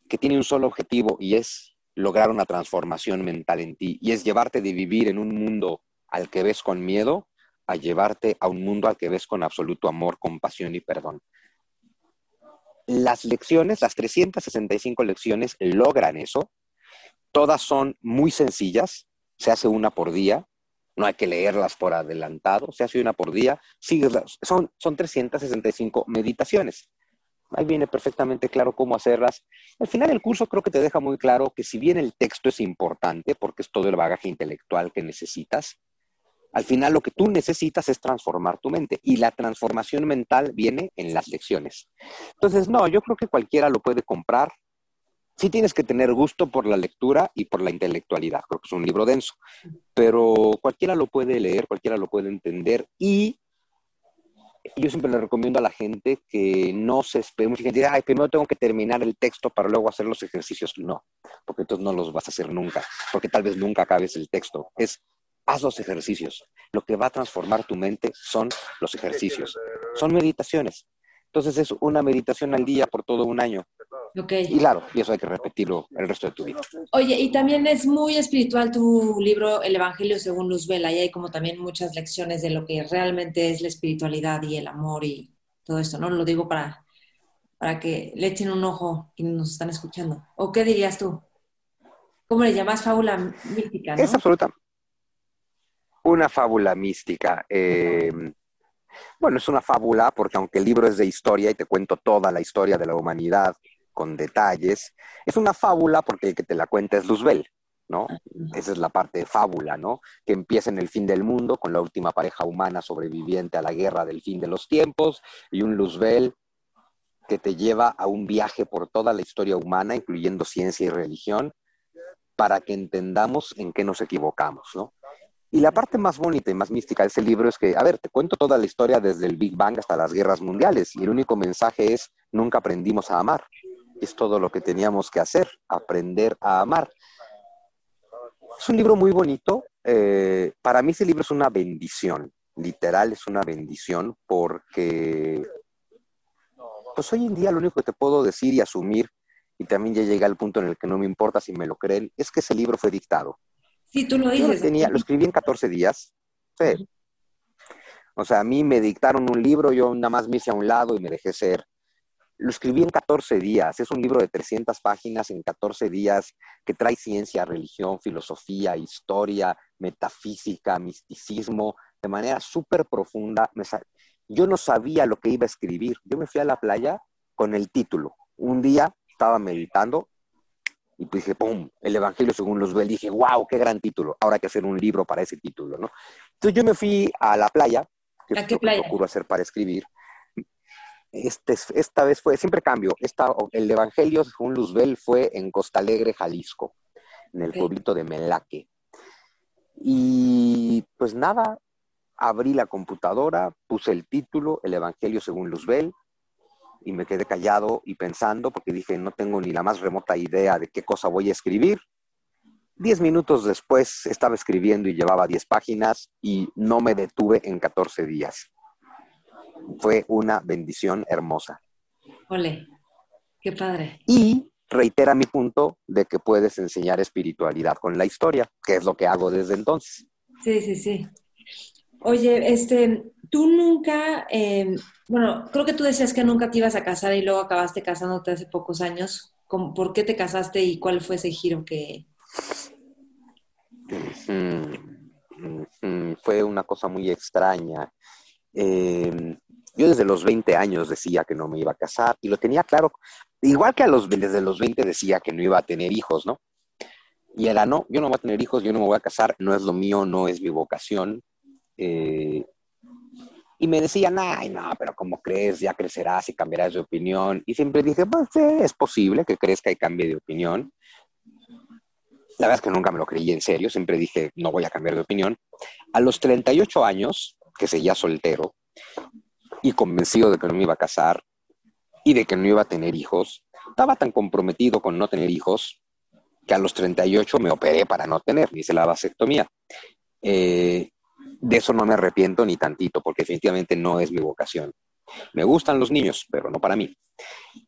que tiene un solo objetivo y es lograr una transformación mental en ti. Y es llevarte de vivir en un mundo al que ves con miedo a llevarte a un mundo al que ves con absoluto amor, compasión y perdón las lecciones, las 365 lecciones logran eso. Todas son muy sencillas, se hace una por día, no hay que leerlas por adelantado, se hace una por día, son, son 365 meditaciones. Ahí viene perfectamente claro cómo hacerlas. Al final del curso creo que te deja muy claro que si bien el texto es importante, porque es todo el bagaje intelectual que necesitas, al final lo que tú necesitas es transformar tu mente y la transformación mental viene en las lecciones. Entonces, no, yo creo que cualquiera lo puede comprar. sí tienes que tener gusto por la lectura y por la intelectualidad. Creo que es un libro denso, pero cualquiera lo puede leer, cualquiera lo puede entender y yo siempre le recomiendo a la gente que no se espere. Mucha gente dice, ay, primero tengo que terminar el texto para luego hacer los ejercicios. No, porque entonces no los vas a hacer nunca, porque tal vez nunca acabes el texto. Es, haz los ejercicios. Lo que va a transformar tu mente son los ejercicios. Son meditaciones. Entonces es una meditación al día por todo un año. Y claro, y eso hay que repetirlo el resto de tu vida. Oye, y también es muy espiritual tu libro El Evangelio según Luzbel. Ahí hay como también muchas lecciones de lo que realmente es la espiritualidad y el amor y todo esto, ¿no? Lo digo para, para que le echen un ojo quienes nos están escuchando. ¿O qué dirías tú? ¿Cómo le llamas? Fábula mística, ¿no? Es absoluta. Una fábula mística. Eh, bueno, es una fábula porque aunque el libro es de historia y te cuento toda la historia de la humanidad con detalles, es una fábula porque el que te la cuenta es Luzbel, ¿no? Esa es la parte de fábula, ¿no? Que empieza en el fin del mundo con la última pareja humana sobreviviente a la guerra del fin de los tiempos y un Luzbel que te lleva a un viaje por toda la historia humana, incluyendo ciencia y religión, para que entendamos en qué nos equivocamos, ¿no? Y la parte más bonita y más mística de ese libro es que, a ver, te cuento toda la historia desde el Big Bang hasta las guerras mundiales y el único mensaje es, nunca aprendimos a amar. Es todo lo que teníamos que hacer, aprender a amar. Es un libro muy bonito. Eh, para mí ese libro es una bendición, literal es una bendición porque, pues hoy en día lo único que te puedo decir y asumir, y también ya llega al punto en el que no me importa si me lo creen, es que ese libro fue dictado Sí, tú lo dices. Lo, tenía, lo escribí en 14 días. Sí. O sea, a mí me dictaron un libro, yo nada más me hice a un lado y me dejé ser. Lo escribí en 14 días. Es un libro de 300 páginas en 14 días que trae ciencia, religión, filosofía, historia, metafísica, misticismo, de manera súper profunda. Yo no sabía lo que iba a escribir. Yo me fui a la playa con el título. Un día estaba meditando y pues dije, ¡pum! El Evangelio según los ve. Dije, ¡wow! ¡Qué gran título! Ahora hay que hacer un libro para ese título, ¿no? Entonces yo me fui a la playa, que es lo que procuro hacer para escribir. Este, esta vez fue, siempre cambio, esta, el Evangelio según Luzbel fue en Costa Alegre, Jalisco, en el pueblito de Melaque. Y pues nada, abrí la computadora, puse el título, el Evangelio según Luzbel, y me quedé callado y pensando porque dije, no tengo ni la más remota idea de qué cosa voy a escribir. Diez minutos después estaba escribiendo y llevaba diez páginas y no me detuve en 14 días. Fue una bendición hermosa. Ole, qué padre. Y reitera mi punto de que puedes enseñar espiritualidad con la historia, que es lo que hago desde entonces. Sí, sí, sí. Oye, este, tú nunca, em, bueno, creo que tú decías que nunca te ibas a casar y luego acabaste casándote hace pocos años. ¿Por qué te casaste y cuál fue ese giro que... Fue una cosa muy extraña. Em, yo desde los 20 años decía que no me iba a casar y lo tenía claro. Igual que a los, desde los 20 decía que no iba a tener hijos, ¿no? Y era, no, yo no voy a tener hijos, yo no me voy a casar, no es lo mío, no es mi vocación. Eh, y me decían, ay, no, pero ¿cómo crees? Ya crecerás y cambiarás de opinión. Y siempre dije, pues es posible que crezca y cambie de opinión. La verdad es que nunca me lo creí en serio, siempre dije, no voy a cambiar de opinión. A los 38 años, que seguía soltero y convencido de que no me iba a casar y de que no iba a tener hijos, estaba tan comprometido con no tener hijos que a los 38 me operé para no tener, hice la vasectomía. Eh, de eso no me arrepiento ni tantito, porque definitivamente no es mi vocación. Me gustan los niños, pero no para mí.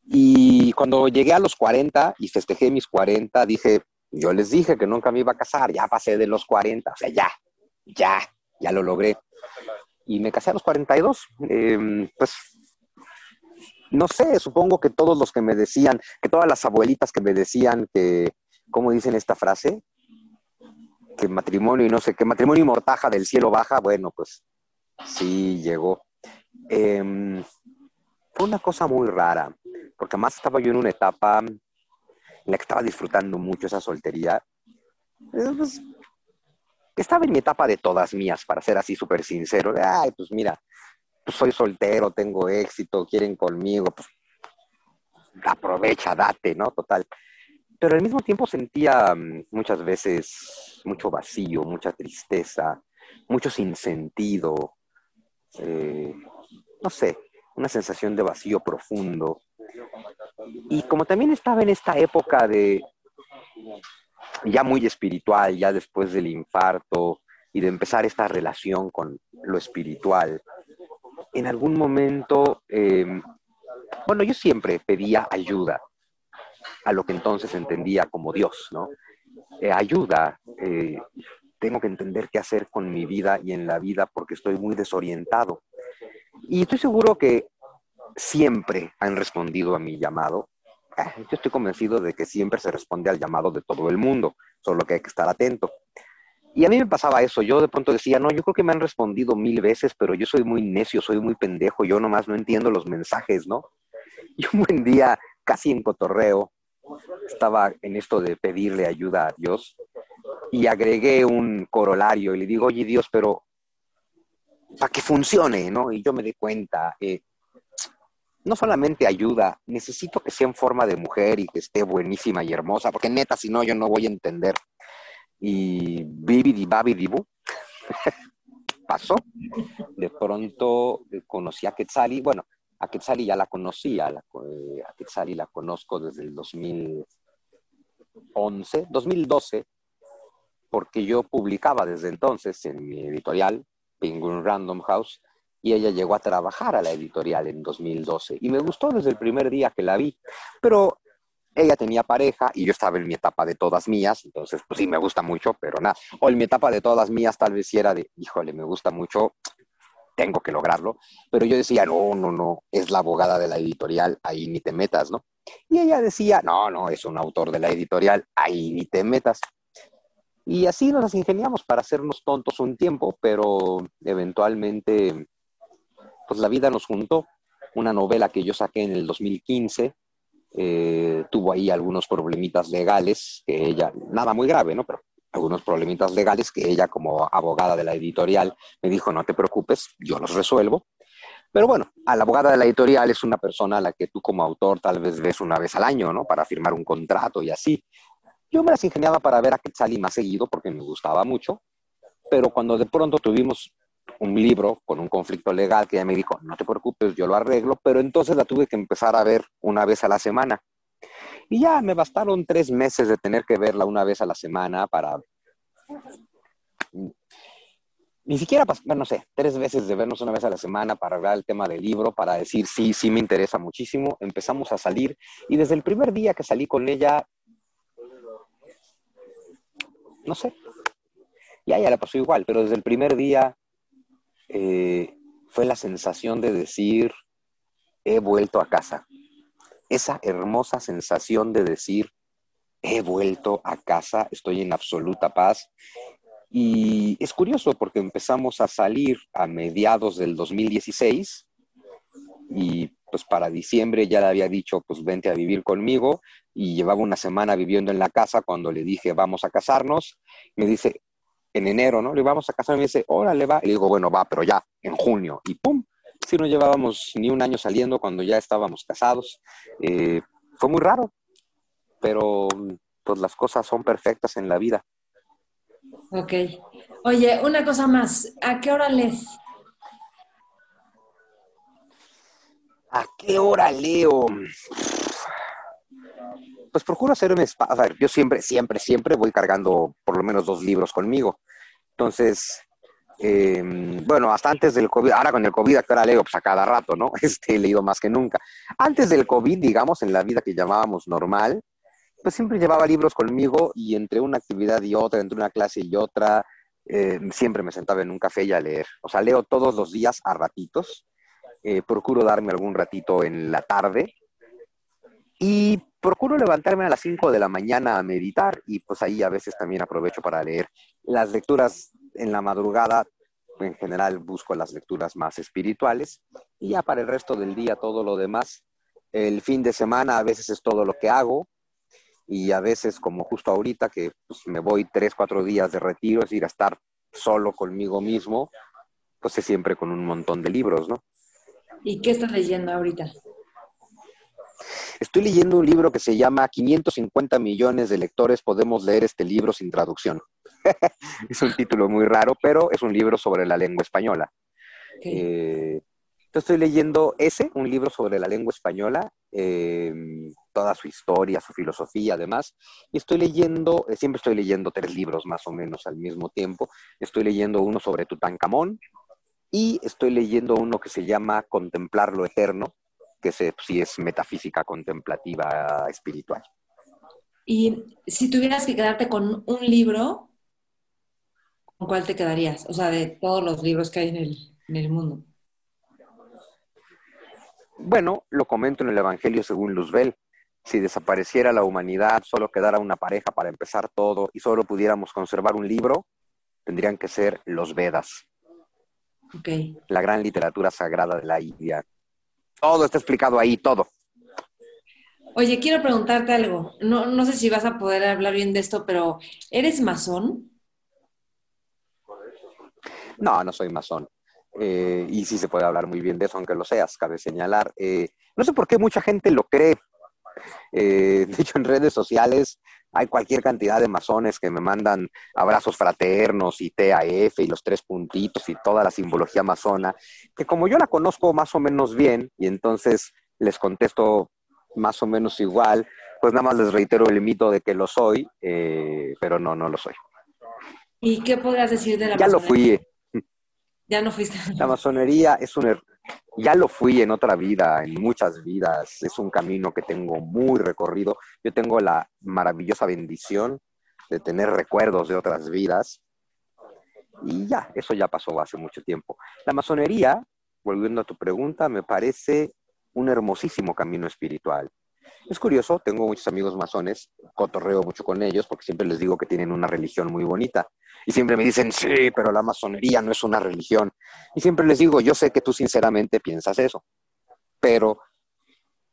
Y cuando llegué a los 40 y festejé mis 40, dije, yo les dije que nunca me iba a casar, ya pasé de los 40, o sea, ya, ya, ya lo logré. Y me casé a los 42. Em, pues, no sé, supongo que todos los que me decían, que todas las abuelitas que me decían que, ¿cómo dicen esta frase? Que matrimonio y no sé qué, matrimonio y mortaja del cielo baja, bueno, pues sí llegó. Em, fue una cosa muy rara, porque además estaba yo en una etapa en la que estaba disfrutando mucho esa soltería. Estaba en mi etapa de todas mías, para ser así súper sincero. Ay, pues mira, pues soy soltero, tengo éxito, quieren conmigo, pues aprovecha, date, ¿no? Total. Pero al mismo tiempo sentía mm, muchas veces mucho vacío, mucha tristeza, mucho sinsentido, eh, no sé, una sensación de vacío profundo. Y como también estaba en esta época de ya muy espiritual, ya después del infarto y de empezar esta relación con lo espiritual, en algún momento, em, bueno, yo siempre pedía ayuda a lo que entonces entendía como Dios, ¿no? Eh, ayuda, eh, tengo que entender qué hacer con mi vida y en la vida porque estoy muy desorientado. Y estoy seguro que siempre han respondido a mi llamado. Ah, yo estoy convencido de que siempre se responde al llamado de todo el mundo, solo que hay que estar atento. Y a mí me pasaba eso, yo de pronto decía, no, yo creo que me han respondido mil veces, pero yo soy muy necio, soy muy pendejo, yo nomás no entiendo los mensajes, ¿no? *laughs* Y un buen día, casi en cotorreo, estaba en esto de pedirle ayuda a Dios y agregué un corolario y le digo, oye Dios, pero para que funcione, ¿no? Y yo me di cuenta, eh, no solamente ayuda, necesito que sea en forma de mujer y que esté buenísima y hermosa, porque neta, si no, yo no voy a entender. Y bibidi babidi bu, *laughs* pasó. De pronto conocí a Quetzali, bueno, a Quetzali ya la conocía, la, eh, a Quetzali la conozco desde el 2011, 2012, porque yo publicaba desde entonces en mi editorial, Penguin Random House, y ella llegó a trabajar a la editorial en 2012 y me gustó desde el primer día que la vi, pero ella tenía pareja y yo estaba en mi etapa de todas mías, entonces pues sí me gusta mucho, pero nada, o en mi etapa de todas mías tal vez si era de, híjole, me gusta mucho, tengo que lograrlo, pero yo decía, no, no, no, es la abogada de la editorial, ahí ni te metas, ¿no? Y ella decía, no, no, es un autor de la editorial, ahí ni te metas. Y así nos las ingeniamos para hacernos tontos un tiempo, pero eventualmente, pues la vida nos juntó. Una novela que yo saqué en el 2015, eh, tuvo ahí algunos problemitas legales, que ella, nada muy grave, ¿no? Pero algunos problemitas legales que ella como abogada de la editorial me dijo, no te preocupes, yo los resuelvo. Pero bueno, a la abogada de la editorial es una persona a la que tú como autor tal vez ves una vez al año, ¿no? Para firmar un contrato y así. Yo me las ingeniaba para ver a Quetzali más seguido porque me gustaba mucho, pero cuando de pronto tuvimos un libro con un conflicto legal que ella me dijo, no te preocupes, yo lo arreglo, pero entonces la tuve que empezar a ver una vez a la semana. Y ya me bastaron tres meses de tener que verla una vez a la semana para... Ni siquiera, bueno, no sé, tres veces de vernos una vez a la semana para hablar el tema del libro, para decir, sí, sí me interesa muchísimo. Empezamos a salir y desde el primer día que salí con ella, no sé, ya, ya le pasó igual, pero desde el primer día eh, fue la sensación de decir, he vuelto a casa. Esa hermosa sensación de decir, he vuelto a casa, estoy en absoluta paz. Y es curioso porque empezamos a salir a mediados del 2016 y pues para diciembre ya le había dicho, pues vente a vivir conmigo y llevaba una semana viviendo en la casa cuando le dije, vamos a casarnos. Me dice, en enero, ¿no? Le vamos a casar, me dice, órale, va. Y le digo, bueno, va, pero ya, en junio. Y pum, si no llevábamos ni un año saliendo cuando ya estábamos casados. Eh, fue muy raro, pero pues las cosas son perfectas en la vida. Ok. Oye, una cosa más, ¿a qué hora lees? ¿A qué hora leo? Pues procuro hacerme espacio. A ver, yo siempre, siempre, siempre voy cargando por lo menos dos libros conmigo. Entonces, em, bueno, hasta antes del COVID, ahora con el COVID, ¿a qué hora leo? Pues a cada rato, ¿no? *laughs* Este, he leído más que nunca. Antes del COVID, digamos, en la vida que llamábamos normal, pues siempre llevaba libros conmigo y entre una actividad y otra, entre una clase y otra, eh, siempre me sentaba en un café y a leer. O sea, leo todos los días a ratitos. Eh, procuro darme algún ratito en la tarde y procuro levantarme a las 5 de la mañana a meditar y pues ahí a veces también aprovecho para leer. Las lecturas en la madrugada, en general busco las lecturas más espirituales y ya para el resto del día todo lo demás. El fin de semana a veces es todo lo que hago y a veces como justo ahorita que pues, me voy tres, cuatro días de retiro, es ir a estar solo conmigo mismo, pues es siempre con un montón de libros, ¿no? ¿Y qué estás leyendo ahorita? Estoy leyendo un libro que se llama 550 millones de lectores podemos leer este libro sin traducción. *laughs* es un título muy raro, pero es un libro sobre la lengua española. Eh, estoy leyendo ese, un libro sobre la lengua española, em, toda su historia, su filosofía, además. Y estoy leyendo, eh, siempre estoy leyendo tres libros más o menos al mismo tiempo. Estoy leyendo uno sobre Tutankamón y estoy leyendo uno que se llama Contemplar lo Eterno, que sí es metafísica contemplativa espiritual. Y si tuvieras que quedarte con un libro, ¿con cuál te quedarías? O sea, de todos los libros que hay en el, en el mundo. Bueno, lo comento en el Evangelio según Luzbel. Si desapareciera la humanidad, solo quedara una pareja para empezar todo y solo pudiéramos conservar un libro, tendrían que ser los Vedas. Okay. La gran literatura sagrada de la India. Todo está explicado ahí, todo. Oye, quiero preguntarte algo. No, no sé si vas a poder hablar bien de esto, pero ¿eres masón? No, no soy masón. Eh, y sí se puede hablar muy bien de eso, aunque lo seas, cabe señalar. Eh, no sé por qué mucha gente lo cree. Eh, de hecho, en redes sociales hay cualquier cantidad de masones que me mandan abrazos fraternos y TAF y los tres puntitos y toda la simbología masona, que como yo la conozco más o menos bien y entonces les contesto más o menos igual, pues nada más les reitero el mito de que lo soy, eh, pero no, no lo soy. ¿Y qué podrías decir de la Ya lo fui. Ya no fuiste. La masonería es un... Er, ya lo fui en otra vida, en muchas vidas. Es un camino que tengo muy recorrido. Yo tengo la maravillosa bendición de tener recuerdos de otras vidas. Y ya, eso ya pasó hace mucho tiempo. La masonería, volviendo a tu pregunta, me parece un hermosísimo camino espiritual. Es curioso, tengo muchos amigos masones, cotorreo mucho con ellos porque siempre les digo que tienen una religión muy bonita. Y siempre me dicen, sí, pero la masonería no es una religión. Y siempre les digo, yo sé que tú sinceramente piensas eso, pero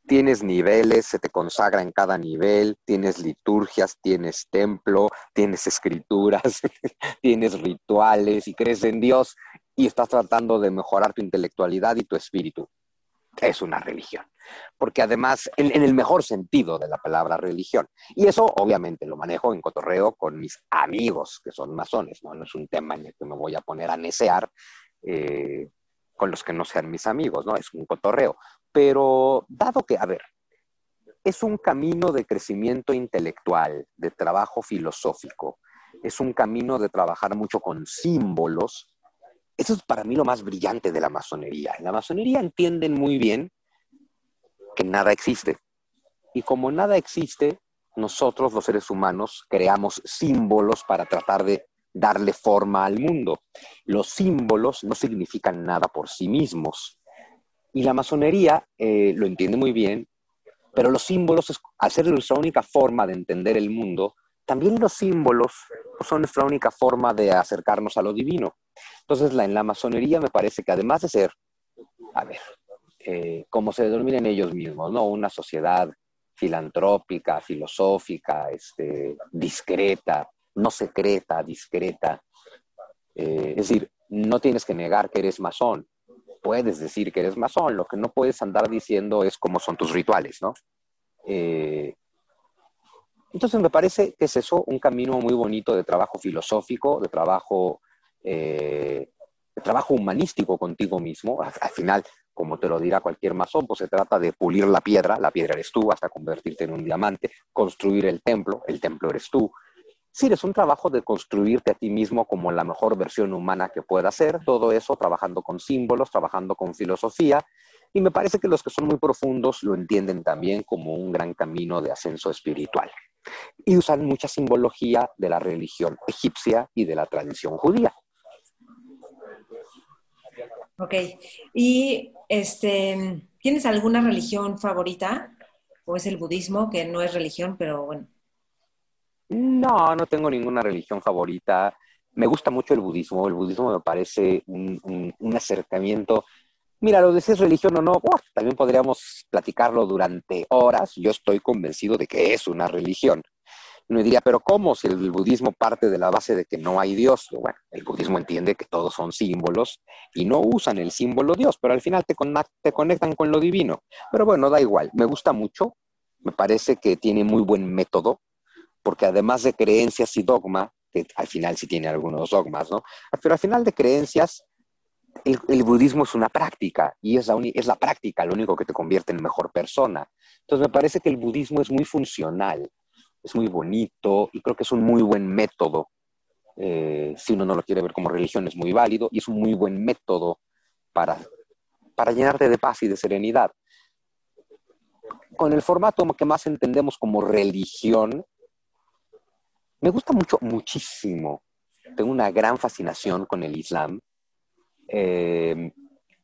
tienes niveles, se te consagra en cada nivel, tienes liturgias, tienes templo, tienes escrituras, *laughs* tienes rituales y crees en Dios y estás tratando de mejorar tu intelectualidad y tu espíritu es una religión. Porque además, en, el mejor sentido de la palabra religión. Y eso obviamente lo manejo en cotorreo con mis amigos que son masones, ¿no? Es un tema en el que me voy a poner a necear eh, con los que no sean mis amigos, ¿no? Es un cotorreo. Pero dado que, a ver, es un camino de crecimiento intelectual, de trabajo filosófico, es un camino de trabajar mucho con símbolos, eso es para mí lo más brillante de la masonería. En la masonería entienden muy bien que nada existe. Y como nada existe, nosotros los seres humanos creamos símbolos para tratar de darle forma al mundo. Los símbolos no significan nada por sí mismos. Y la masonería eh, lo entiende muy bien, pero los símbolos, al ser nuestra única forma de entender el mundo, también los símbolos son nuestra única forma de acercarnos a lo divino. Entonces, en la masonería me parece que además de ser, a ver, eh, como se denominan ellos mismos, ¿no? Una sociedad filantrópica, filosófica, este, discreta, no secreta, discreta. Eh, es decir, no tienes que negar que eres masón. Puedes decir que eres masón, lo que no puedes andar diciendo es cómo son tus rituales, ¿no? Eh, entonces me parece que es eso, un camino muy bonito de trabajo filosófico, de trabajo, eh, de trabajo humanístico contigo mismo. Al, final, como te lo dirá cualquier masón, pues se trata de pulir la piedra, la piedra eres tú, hasta convertirte en un diamante, construir el templo, el templo eres tú. Sí, es un trabajo de construirte a ti mismo como la mejor versión humana que pueda ser, todo eso trabajando con símbolos, trabajando con filosofía, y me parece que los que son muy profundos lo entienden también como un gran camino de ascenso espiritual y usan mucha simbología de la religión egipcia y de la tradición judía. Ok. ¿Y este, tienes alguna religión favorita? ¿O es el budismo, que no es religión, pero bueno? No, no tengo ninguna religión favorita. Me gusta mucho el budismo. El budismo me parece un, un acercamiento Mira, lo de si es religión o no, también podríamos platicarlo durante horas. Yo estoy convencido de que es una religión. me diría, pero ¿cómo? Si el budismo parte de la base de que no hay Dios. Bueno, el budismo entiende que todos son símbolos y no usan el símbolo Dios, pero al final te, te conectan con lo divino. Pero bueno, da igual. Me gusta mucho Me parece que tiene muy buen método, porque además de creencias y dogma, que al final sí tiene algunos dogmas, ¿no? Pero al final de creencias, el, budismo es una práctica y es la, práctica lo único que te convierte en mejor persona. Entonces me parece que el budismo es muy funcional, es muy bonito y creo que es un muy buen método. Eh, si uno no lo quiere ver como religión, es muy válido y es un muy buen método para, para llenarte de paz y de serenidad. Con el formato que más entendemos como religión, me gusta mucho, muchísimo. Tengo una gran fascinación con el Islam. Eh,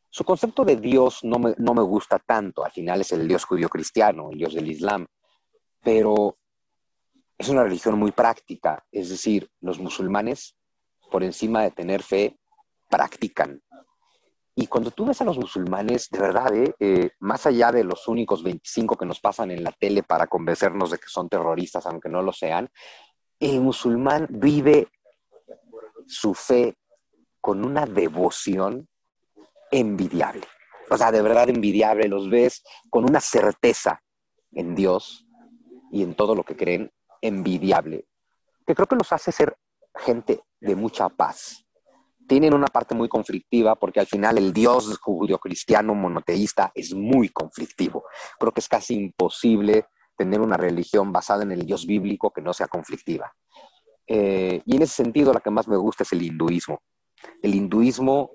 su concepto de Dios no me, no me, gusta tanto. Al final es el Dios judío cristiano, el Dios del Islam. Pero es una religión muy práctica. Es decir, los musulmanes, por encima de tener fe, practican. Y cuando tú ves a los musulmanes, de verdad, eh, eh, más allá de los únicos 25 que nos pasan en la tele para convencernos de que son terroristas, aunque no lo sean, el musulmán vive su fe con una devoción envidiable. O sea, de verdad envidiable. Los ves con una certeza en Dios y en todo lo que creen, envidiable. Que creo que los hace ser gente de mucha paz. Tienen una parte muy conflictiva porque al final el Dios judío-cristiano monoteísta es muy conflictivo. Creo que es casi imposible tener una religión basada en el Dios bíblico que no sea conflictiva. Eh, y en ese sentido, la que más me gusta es el hinduismo. El hinduismo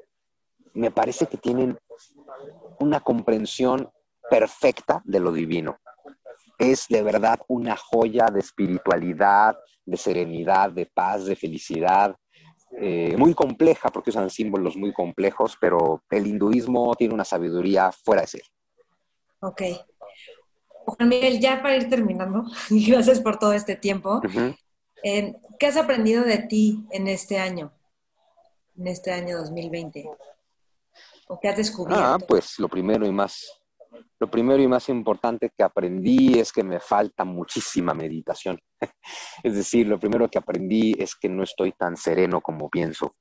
me parece que tienen una comprensión perfecta de lo divino. Es de verdad una joya de espiritualidad, de serenidad, de paz, de felicidad, eh, muy compleja porque usan símbolos muy complejos, pero el hinduismo tiene una sabiduría fuera de ser. Ok. Juan Miguel, ya para ir terminando, y *laughs* gracias por todo este tiempo, eh, ¿qué has aprendido de ti en este año, en este año 2020? ¿O qué has descubierto? Ah, pues lo primero y más, lo primero y más importante que aprendí es que me falta muchísima meditación. *laughs* es decir, lo primero que aprendí es que no estoy tan sereno como pienso,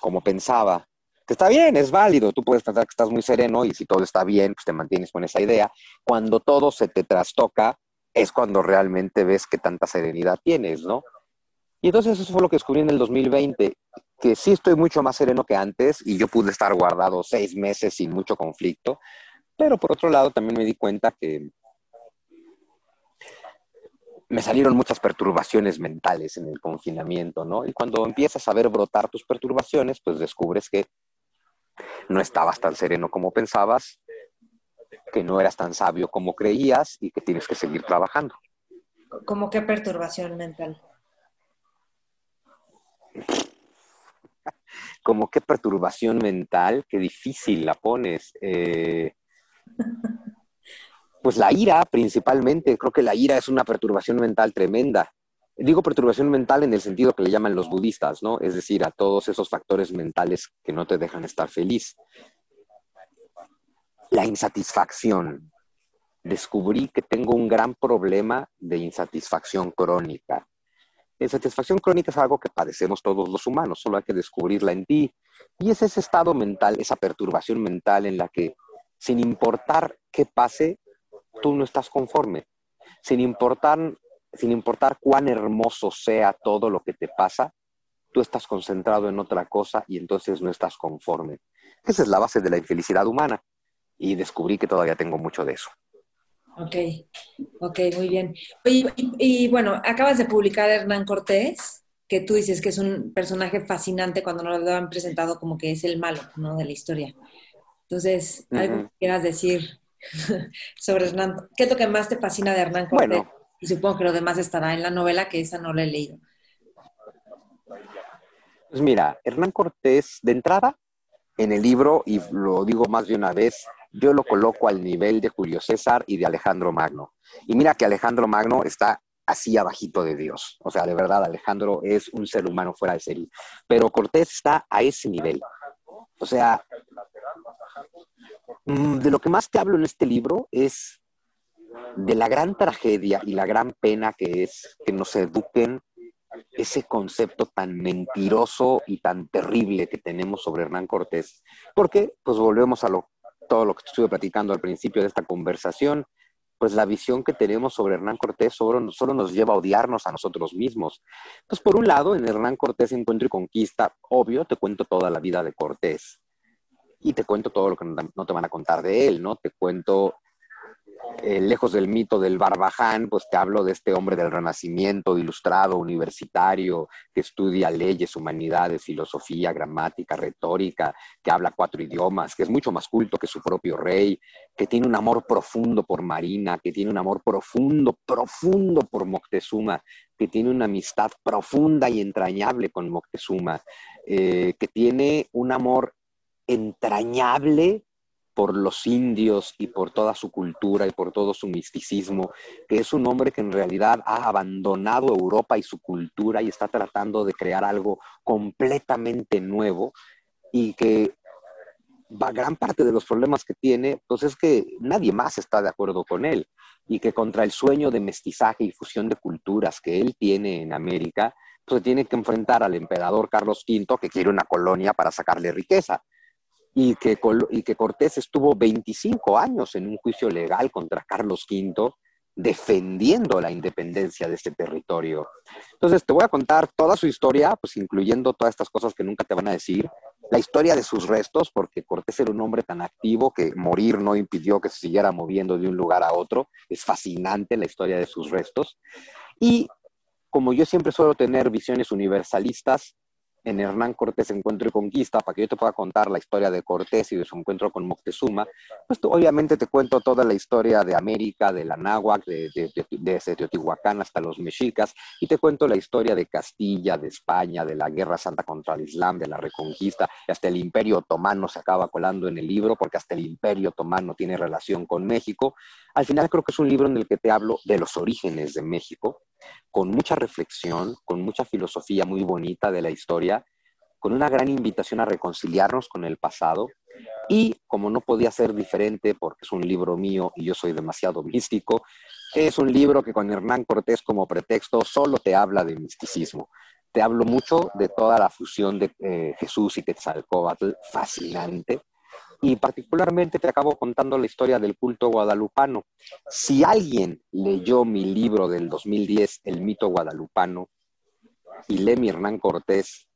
como pensaba está bien, es válido, tú puedes pensar que estás muy sereno y si todo está bien, pues te mantienes con esa idea. Cuando todo se te trastoca, es cuando realmente ves que tanta serenidad tienes, ¿no? Y entonces eso fue lo que descubrí en el 2020, que sí estoy mucho más sereno que antes y yo pude estar guardado seis meses sin mucho conflicto, pero por otro lado también me di cuenta que me salieron muchas perturbaciones mentales en el confinamiento, ¿no? Y cuando empiezas a ver brotar tus perturbaciones, pues descubres que no estabas tan sereno como pensabas, que no eras tan sabio como creías y que tienes que seguir trabajando. ¿Cómo qué perturbación mental? Como qué perturbación mental, qué difícil la pones. Eh, pues la ira principalmente, creo que la ira es una perturbación mental tremenda. Digo perturbación mental en el sentido que le llaman los budistas, ¿no? Es decir, a todos esos factores mentales que no te dejan estar feliz. La insatisfacción. Descubrí que tengo un gran problema de insatisfacción crónica. La insatisfacción crónica es algo que padecemos todos los humanos, solo hay que descubrirla en ti. Y es ese estado mental, esa perturbación mental en la que, sin importar qué pase, tú no estás conforme. Sin importar sin importar cuán hermoso sea todo lo que te pasa, tú estás concentrado en otra cosa y entonces no estás conforme. Esa es la base de la infelicidad humana y descubrí que todavía tengo mucho de eso. Ok, ok, muy bien. y, bueno, acabas de publicar Hernán Cortés, que tú dices que es un personaje fascinante cuando nos lo han presentado como que es el malo ¿no? de la historia. Entonces, ¿algo que quieras decir *laughs* sobre Hernán? ¿Qué es lo que más te fascina de Hernán Cortés? Bueno, y supongo que lo demás estará en la novela, que esa no la he leído. Pues mira, Hernán Cortés, de entrada, en el libro, y lo digo más de una vez, yo lo coloco al nivel de Julio César y de Alejandro Magno. Y mira que Alejandro Magno está así abajito de Dios. O sea, de verdad, Alejandro es un ser humano fuera de serie. Pero Cortés está a ese nivel. O sea, mm, de lo que más te hablo en este libro es de la gran tragedia y la gran pena que es que nos eduquen ese concepto tan mentiroso y tan terrible que tenemos sobre Hernán Cortés. Porque, pues volvemos a lo, todo lo que estuve platicando al principio de esta conversación, pues la visión que tenemos sobre Hernán Cortés solo, solo, nos lleva a odiarnos a nosotros mismos. Entonces, por un lado, en Hernán Cortés Encuentro y Conquista, obvio, te cuento toda la vida de Cortés y te cuento todo lo que no te van a contar de él, ¿no? Te cuento eh, lejos del mito del Barbaján, pues te hablo de este hombre del Renacimiento, ilustrado, universitario, que estudia leyes, humanidades, filosofía, gramática, retórica, que habla cuatro idiomas, que es mucho más culto que su propio rey, que tiene un amor profundo por Marina, que tiene un amor profundo, profundo por Moctezuma, que tiene una amistad profunda y entrañable con Moctezuma, eh, que tiene un amor entrañable por los indios y por toda su cultura y por todo su misticismo, que es un hombre que en realidad ha abandonado Europa y su cultura y está tratando de crear algo completamente nuevo y que gran parte de los problemas que tiene, pues es que nadie más está de acuerdo con él y que contra el sueño de mestizaje y fusión de culturas que él tiene en América, pues tiene que enfrentar al emperador Carlos V que quiere una colonia para sacarle riqueza y que, y que Cortés estuvo 25 años en un juicio legal contra Carlos V defendiendo la independencia de este territorio. Entonces, te voy a contar toda su historia, pues incluyendo todas estas cosas que nunca te van a decir, la historia de sus restos, porque Cortés era un hombre tan activo que morir no impidió que se siguiera moviendo de un lugar a otro. Es fascinante la historia de sus restos. Y como yo siempre suelo tener visiones universalistas, en Hernán Cortés Encuentro y Conquista, para que yo te pueda contar la historia de Cortés y de su encuentro con Moctezuma, pues obviamente te cuento toda la historia de América, de la Náhuac, de, de, Teotihuacán hasta los mexicas, y te cuento la historia de Castilla, de España, de la Guerra Santa contra el Islam, de la Reconquista, y hasta el Imperio Otomano se acaba colando en el libro, porque hasta el Imperio Otomano tiene relación con México. Al final creo que es un libro en el que te hablo de los orígenes de México, con mucha reflexión, con mucha filosofía muy bonita de la historia, con una gran invitación a reconciliarnos con el pasado y como no podía ser diferente porque es un libro mío y yo soy demasiado místico, es un libro que con Hernán Cortés como pretexto solo te habla de misticismo. Te hablo mucho de toda la fusión de eh, Jesús y Quetzalcóatl, fascinante y particularmente te acabo contando la historia del culto guadalupano. Si alguien leyó mi libro del 2010, El mito guadalupano, y lee mi Hernán Cortés,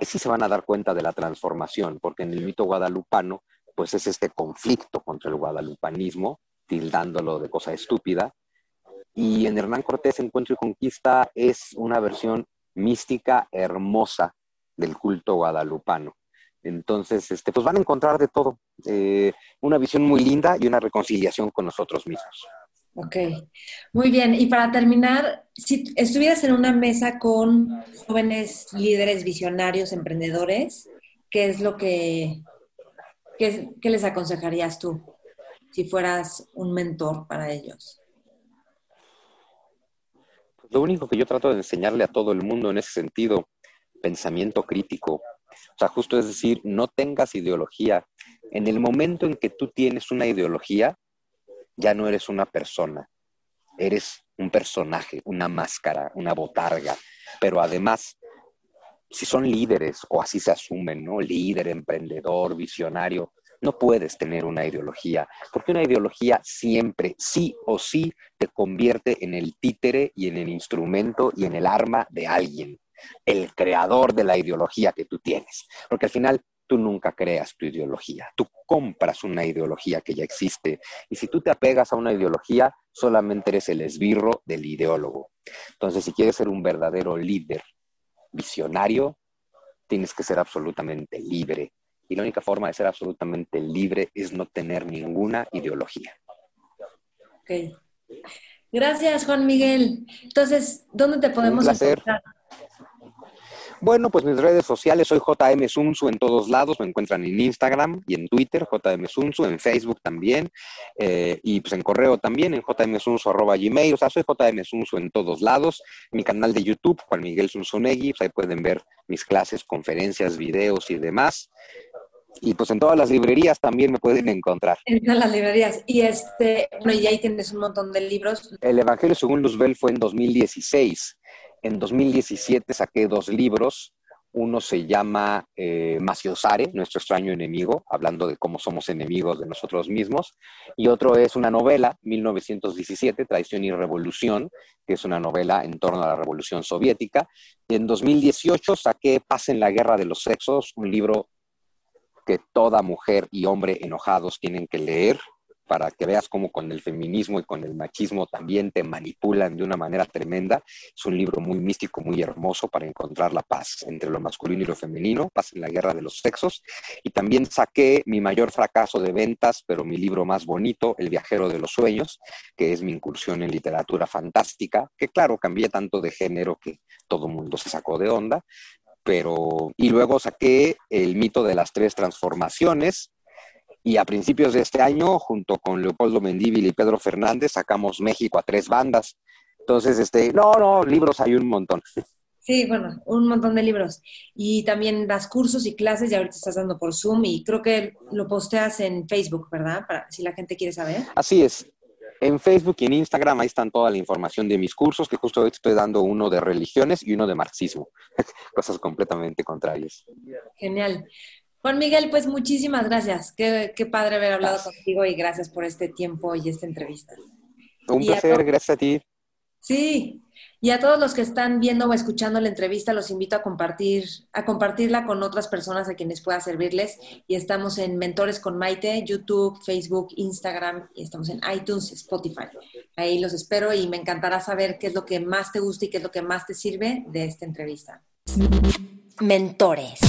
sí se van a dar cuenta de la transformación, porque en el mito guadalupano, pues es este conflicto contra el guadalupanismo, tildándolo de cosa estúpida, y en Hernán Cortés Encuentro y Conquista es una versión mística hermosa del culto guadalupano. Entonces, este, pues van a encontrar de todo, eh, una visión muy linda y una reconciliación con nosotros mismos. Ok, muy bien. Y para terminar, si estuvieras en una mesa con jóvenes líderes, visionarios, emprendedores, ¿qué es lo que, qué, qué les aconsejarías tú si fueras un mentor para ellos? Lo único que yo trato de enseñarle a todo el mundo en ese sentido, pensamiento crítico, o sea, justo es decir, no tengas ideología. En el momento en que tú tienes una ideología, ya no eres una persona, eres un personaje, una máscara, una botarga. Pero además, si son líderes o así se asumen, ¿no? Líder, emprendedor, visionario, no puedes tener una ideología, porque una ideología siempre, sí o sí, te convierte en el títere y en el instrumento y en el arma de alguien el creador de la ideología que tú tienes. Porque al final tú nunca creas tu ideología, tú compras una ideología que ya existe. Y si tú te apegas a una ideología, solamente eres el esbirro del ideólogo. Entonces, si quieres ser un verdadero líder visionario, tienes que ser absolutamente libre. Y la única forma de ser absolutamente libre es no tener ninguna ideología. Ok. Gracias, Juan Miguel. Entonces, ¿dónde te podemos encontrar? Bueno, pues mis redes sociales, soy JM Sunsu en todos lados, me encuentran en Instagram y en Twitter, JM Sunsu, en Facebook también, eh, y pues en correo también, en jmsunsu.gmail, o sea, soy JM Sunsu en todos lados. Mi canal de YouTube, Juan Miguel Sunsunegui, pues ahí pueden ver mis clases, conferencias, videos y demás. Y pues en todas las librerías también me pueden encontrar. En todas las librerías. Y este, bueno, y ahí tienes un montón de libros. El Evangelio según Luzbel fue en 2016. En 2017 saqué dos libros. Uno se llama eh, nuestro extraño enemigo, hablando de cómo somos enemigos de nosotros mismos. Y otro es una novela, 1917, Traición y Revolución, que es una novela en torno a la Revolución Soviética. Y en 2018 saqué Paz en la Guerra de los Sexos, un libro que toda mujer y hombre enojados tienen que leer para que veas cómo con el feminismo y con el machismo también te manipulan de una manera tremenda. Es un libro muy místico, muy hermoso para encontrar la paz entre lo masculino y lo femenino, paz en la guerra de los sexos. Y también saqué mi mayor fracaso de ventas, pero mi libro más bonito, El viajero de los sueños, que es mi incursión en literatura fantástica, que claro, cambié tanto de género que todo el mundo se sacó de onda, pero y luego saqué el mito de las tres transformaciones y a principios de este año junto con Leopoldo Mendívil y Pedro Fernández sacamos México a tres bandas. Entonces, este, no, no, libros hay un montón. Sí, bueno, un montón de libros. Y también das cursos y clases, y ahorita estás dando por Zoom y creo que lo posteas en Facebook, ¿verdad? Para si la gente quiere saber. Así es. En Facebook y en Instagram ahí están toda la información de mis cursos, que justo hoy estoy dando uno de religiones y uno de marxismo, *laughs* cosas completamente contrarias. Genial. Juan Miguel, pues muchísimas gracias. Qué, padre haber hablado contigo y gracias por este tiempo y esta entrevista. Un placer, gracias a ti. Sí, y a todos los que están viendo o escuchando la entrevista, los invito a compartir, a compartirla con otras personas a quienes pueda servirles. Y estamos en Mentores con Maite, YouTube, Facebook, Instagram, y estamos en iTunes, Spotify. Ahí los espero y me encantará saber qué es lo que más te gusta y qué es lo que más te sirve de esta entrevista. Mentores.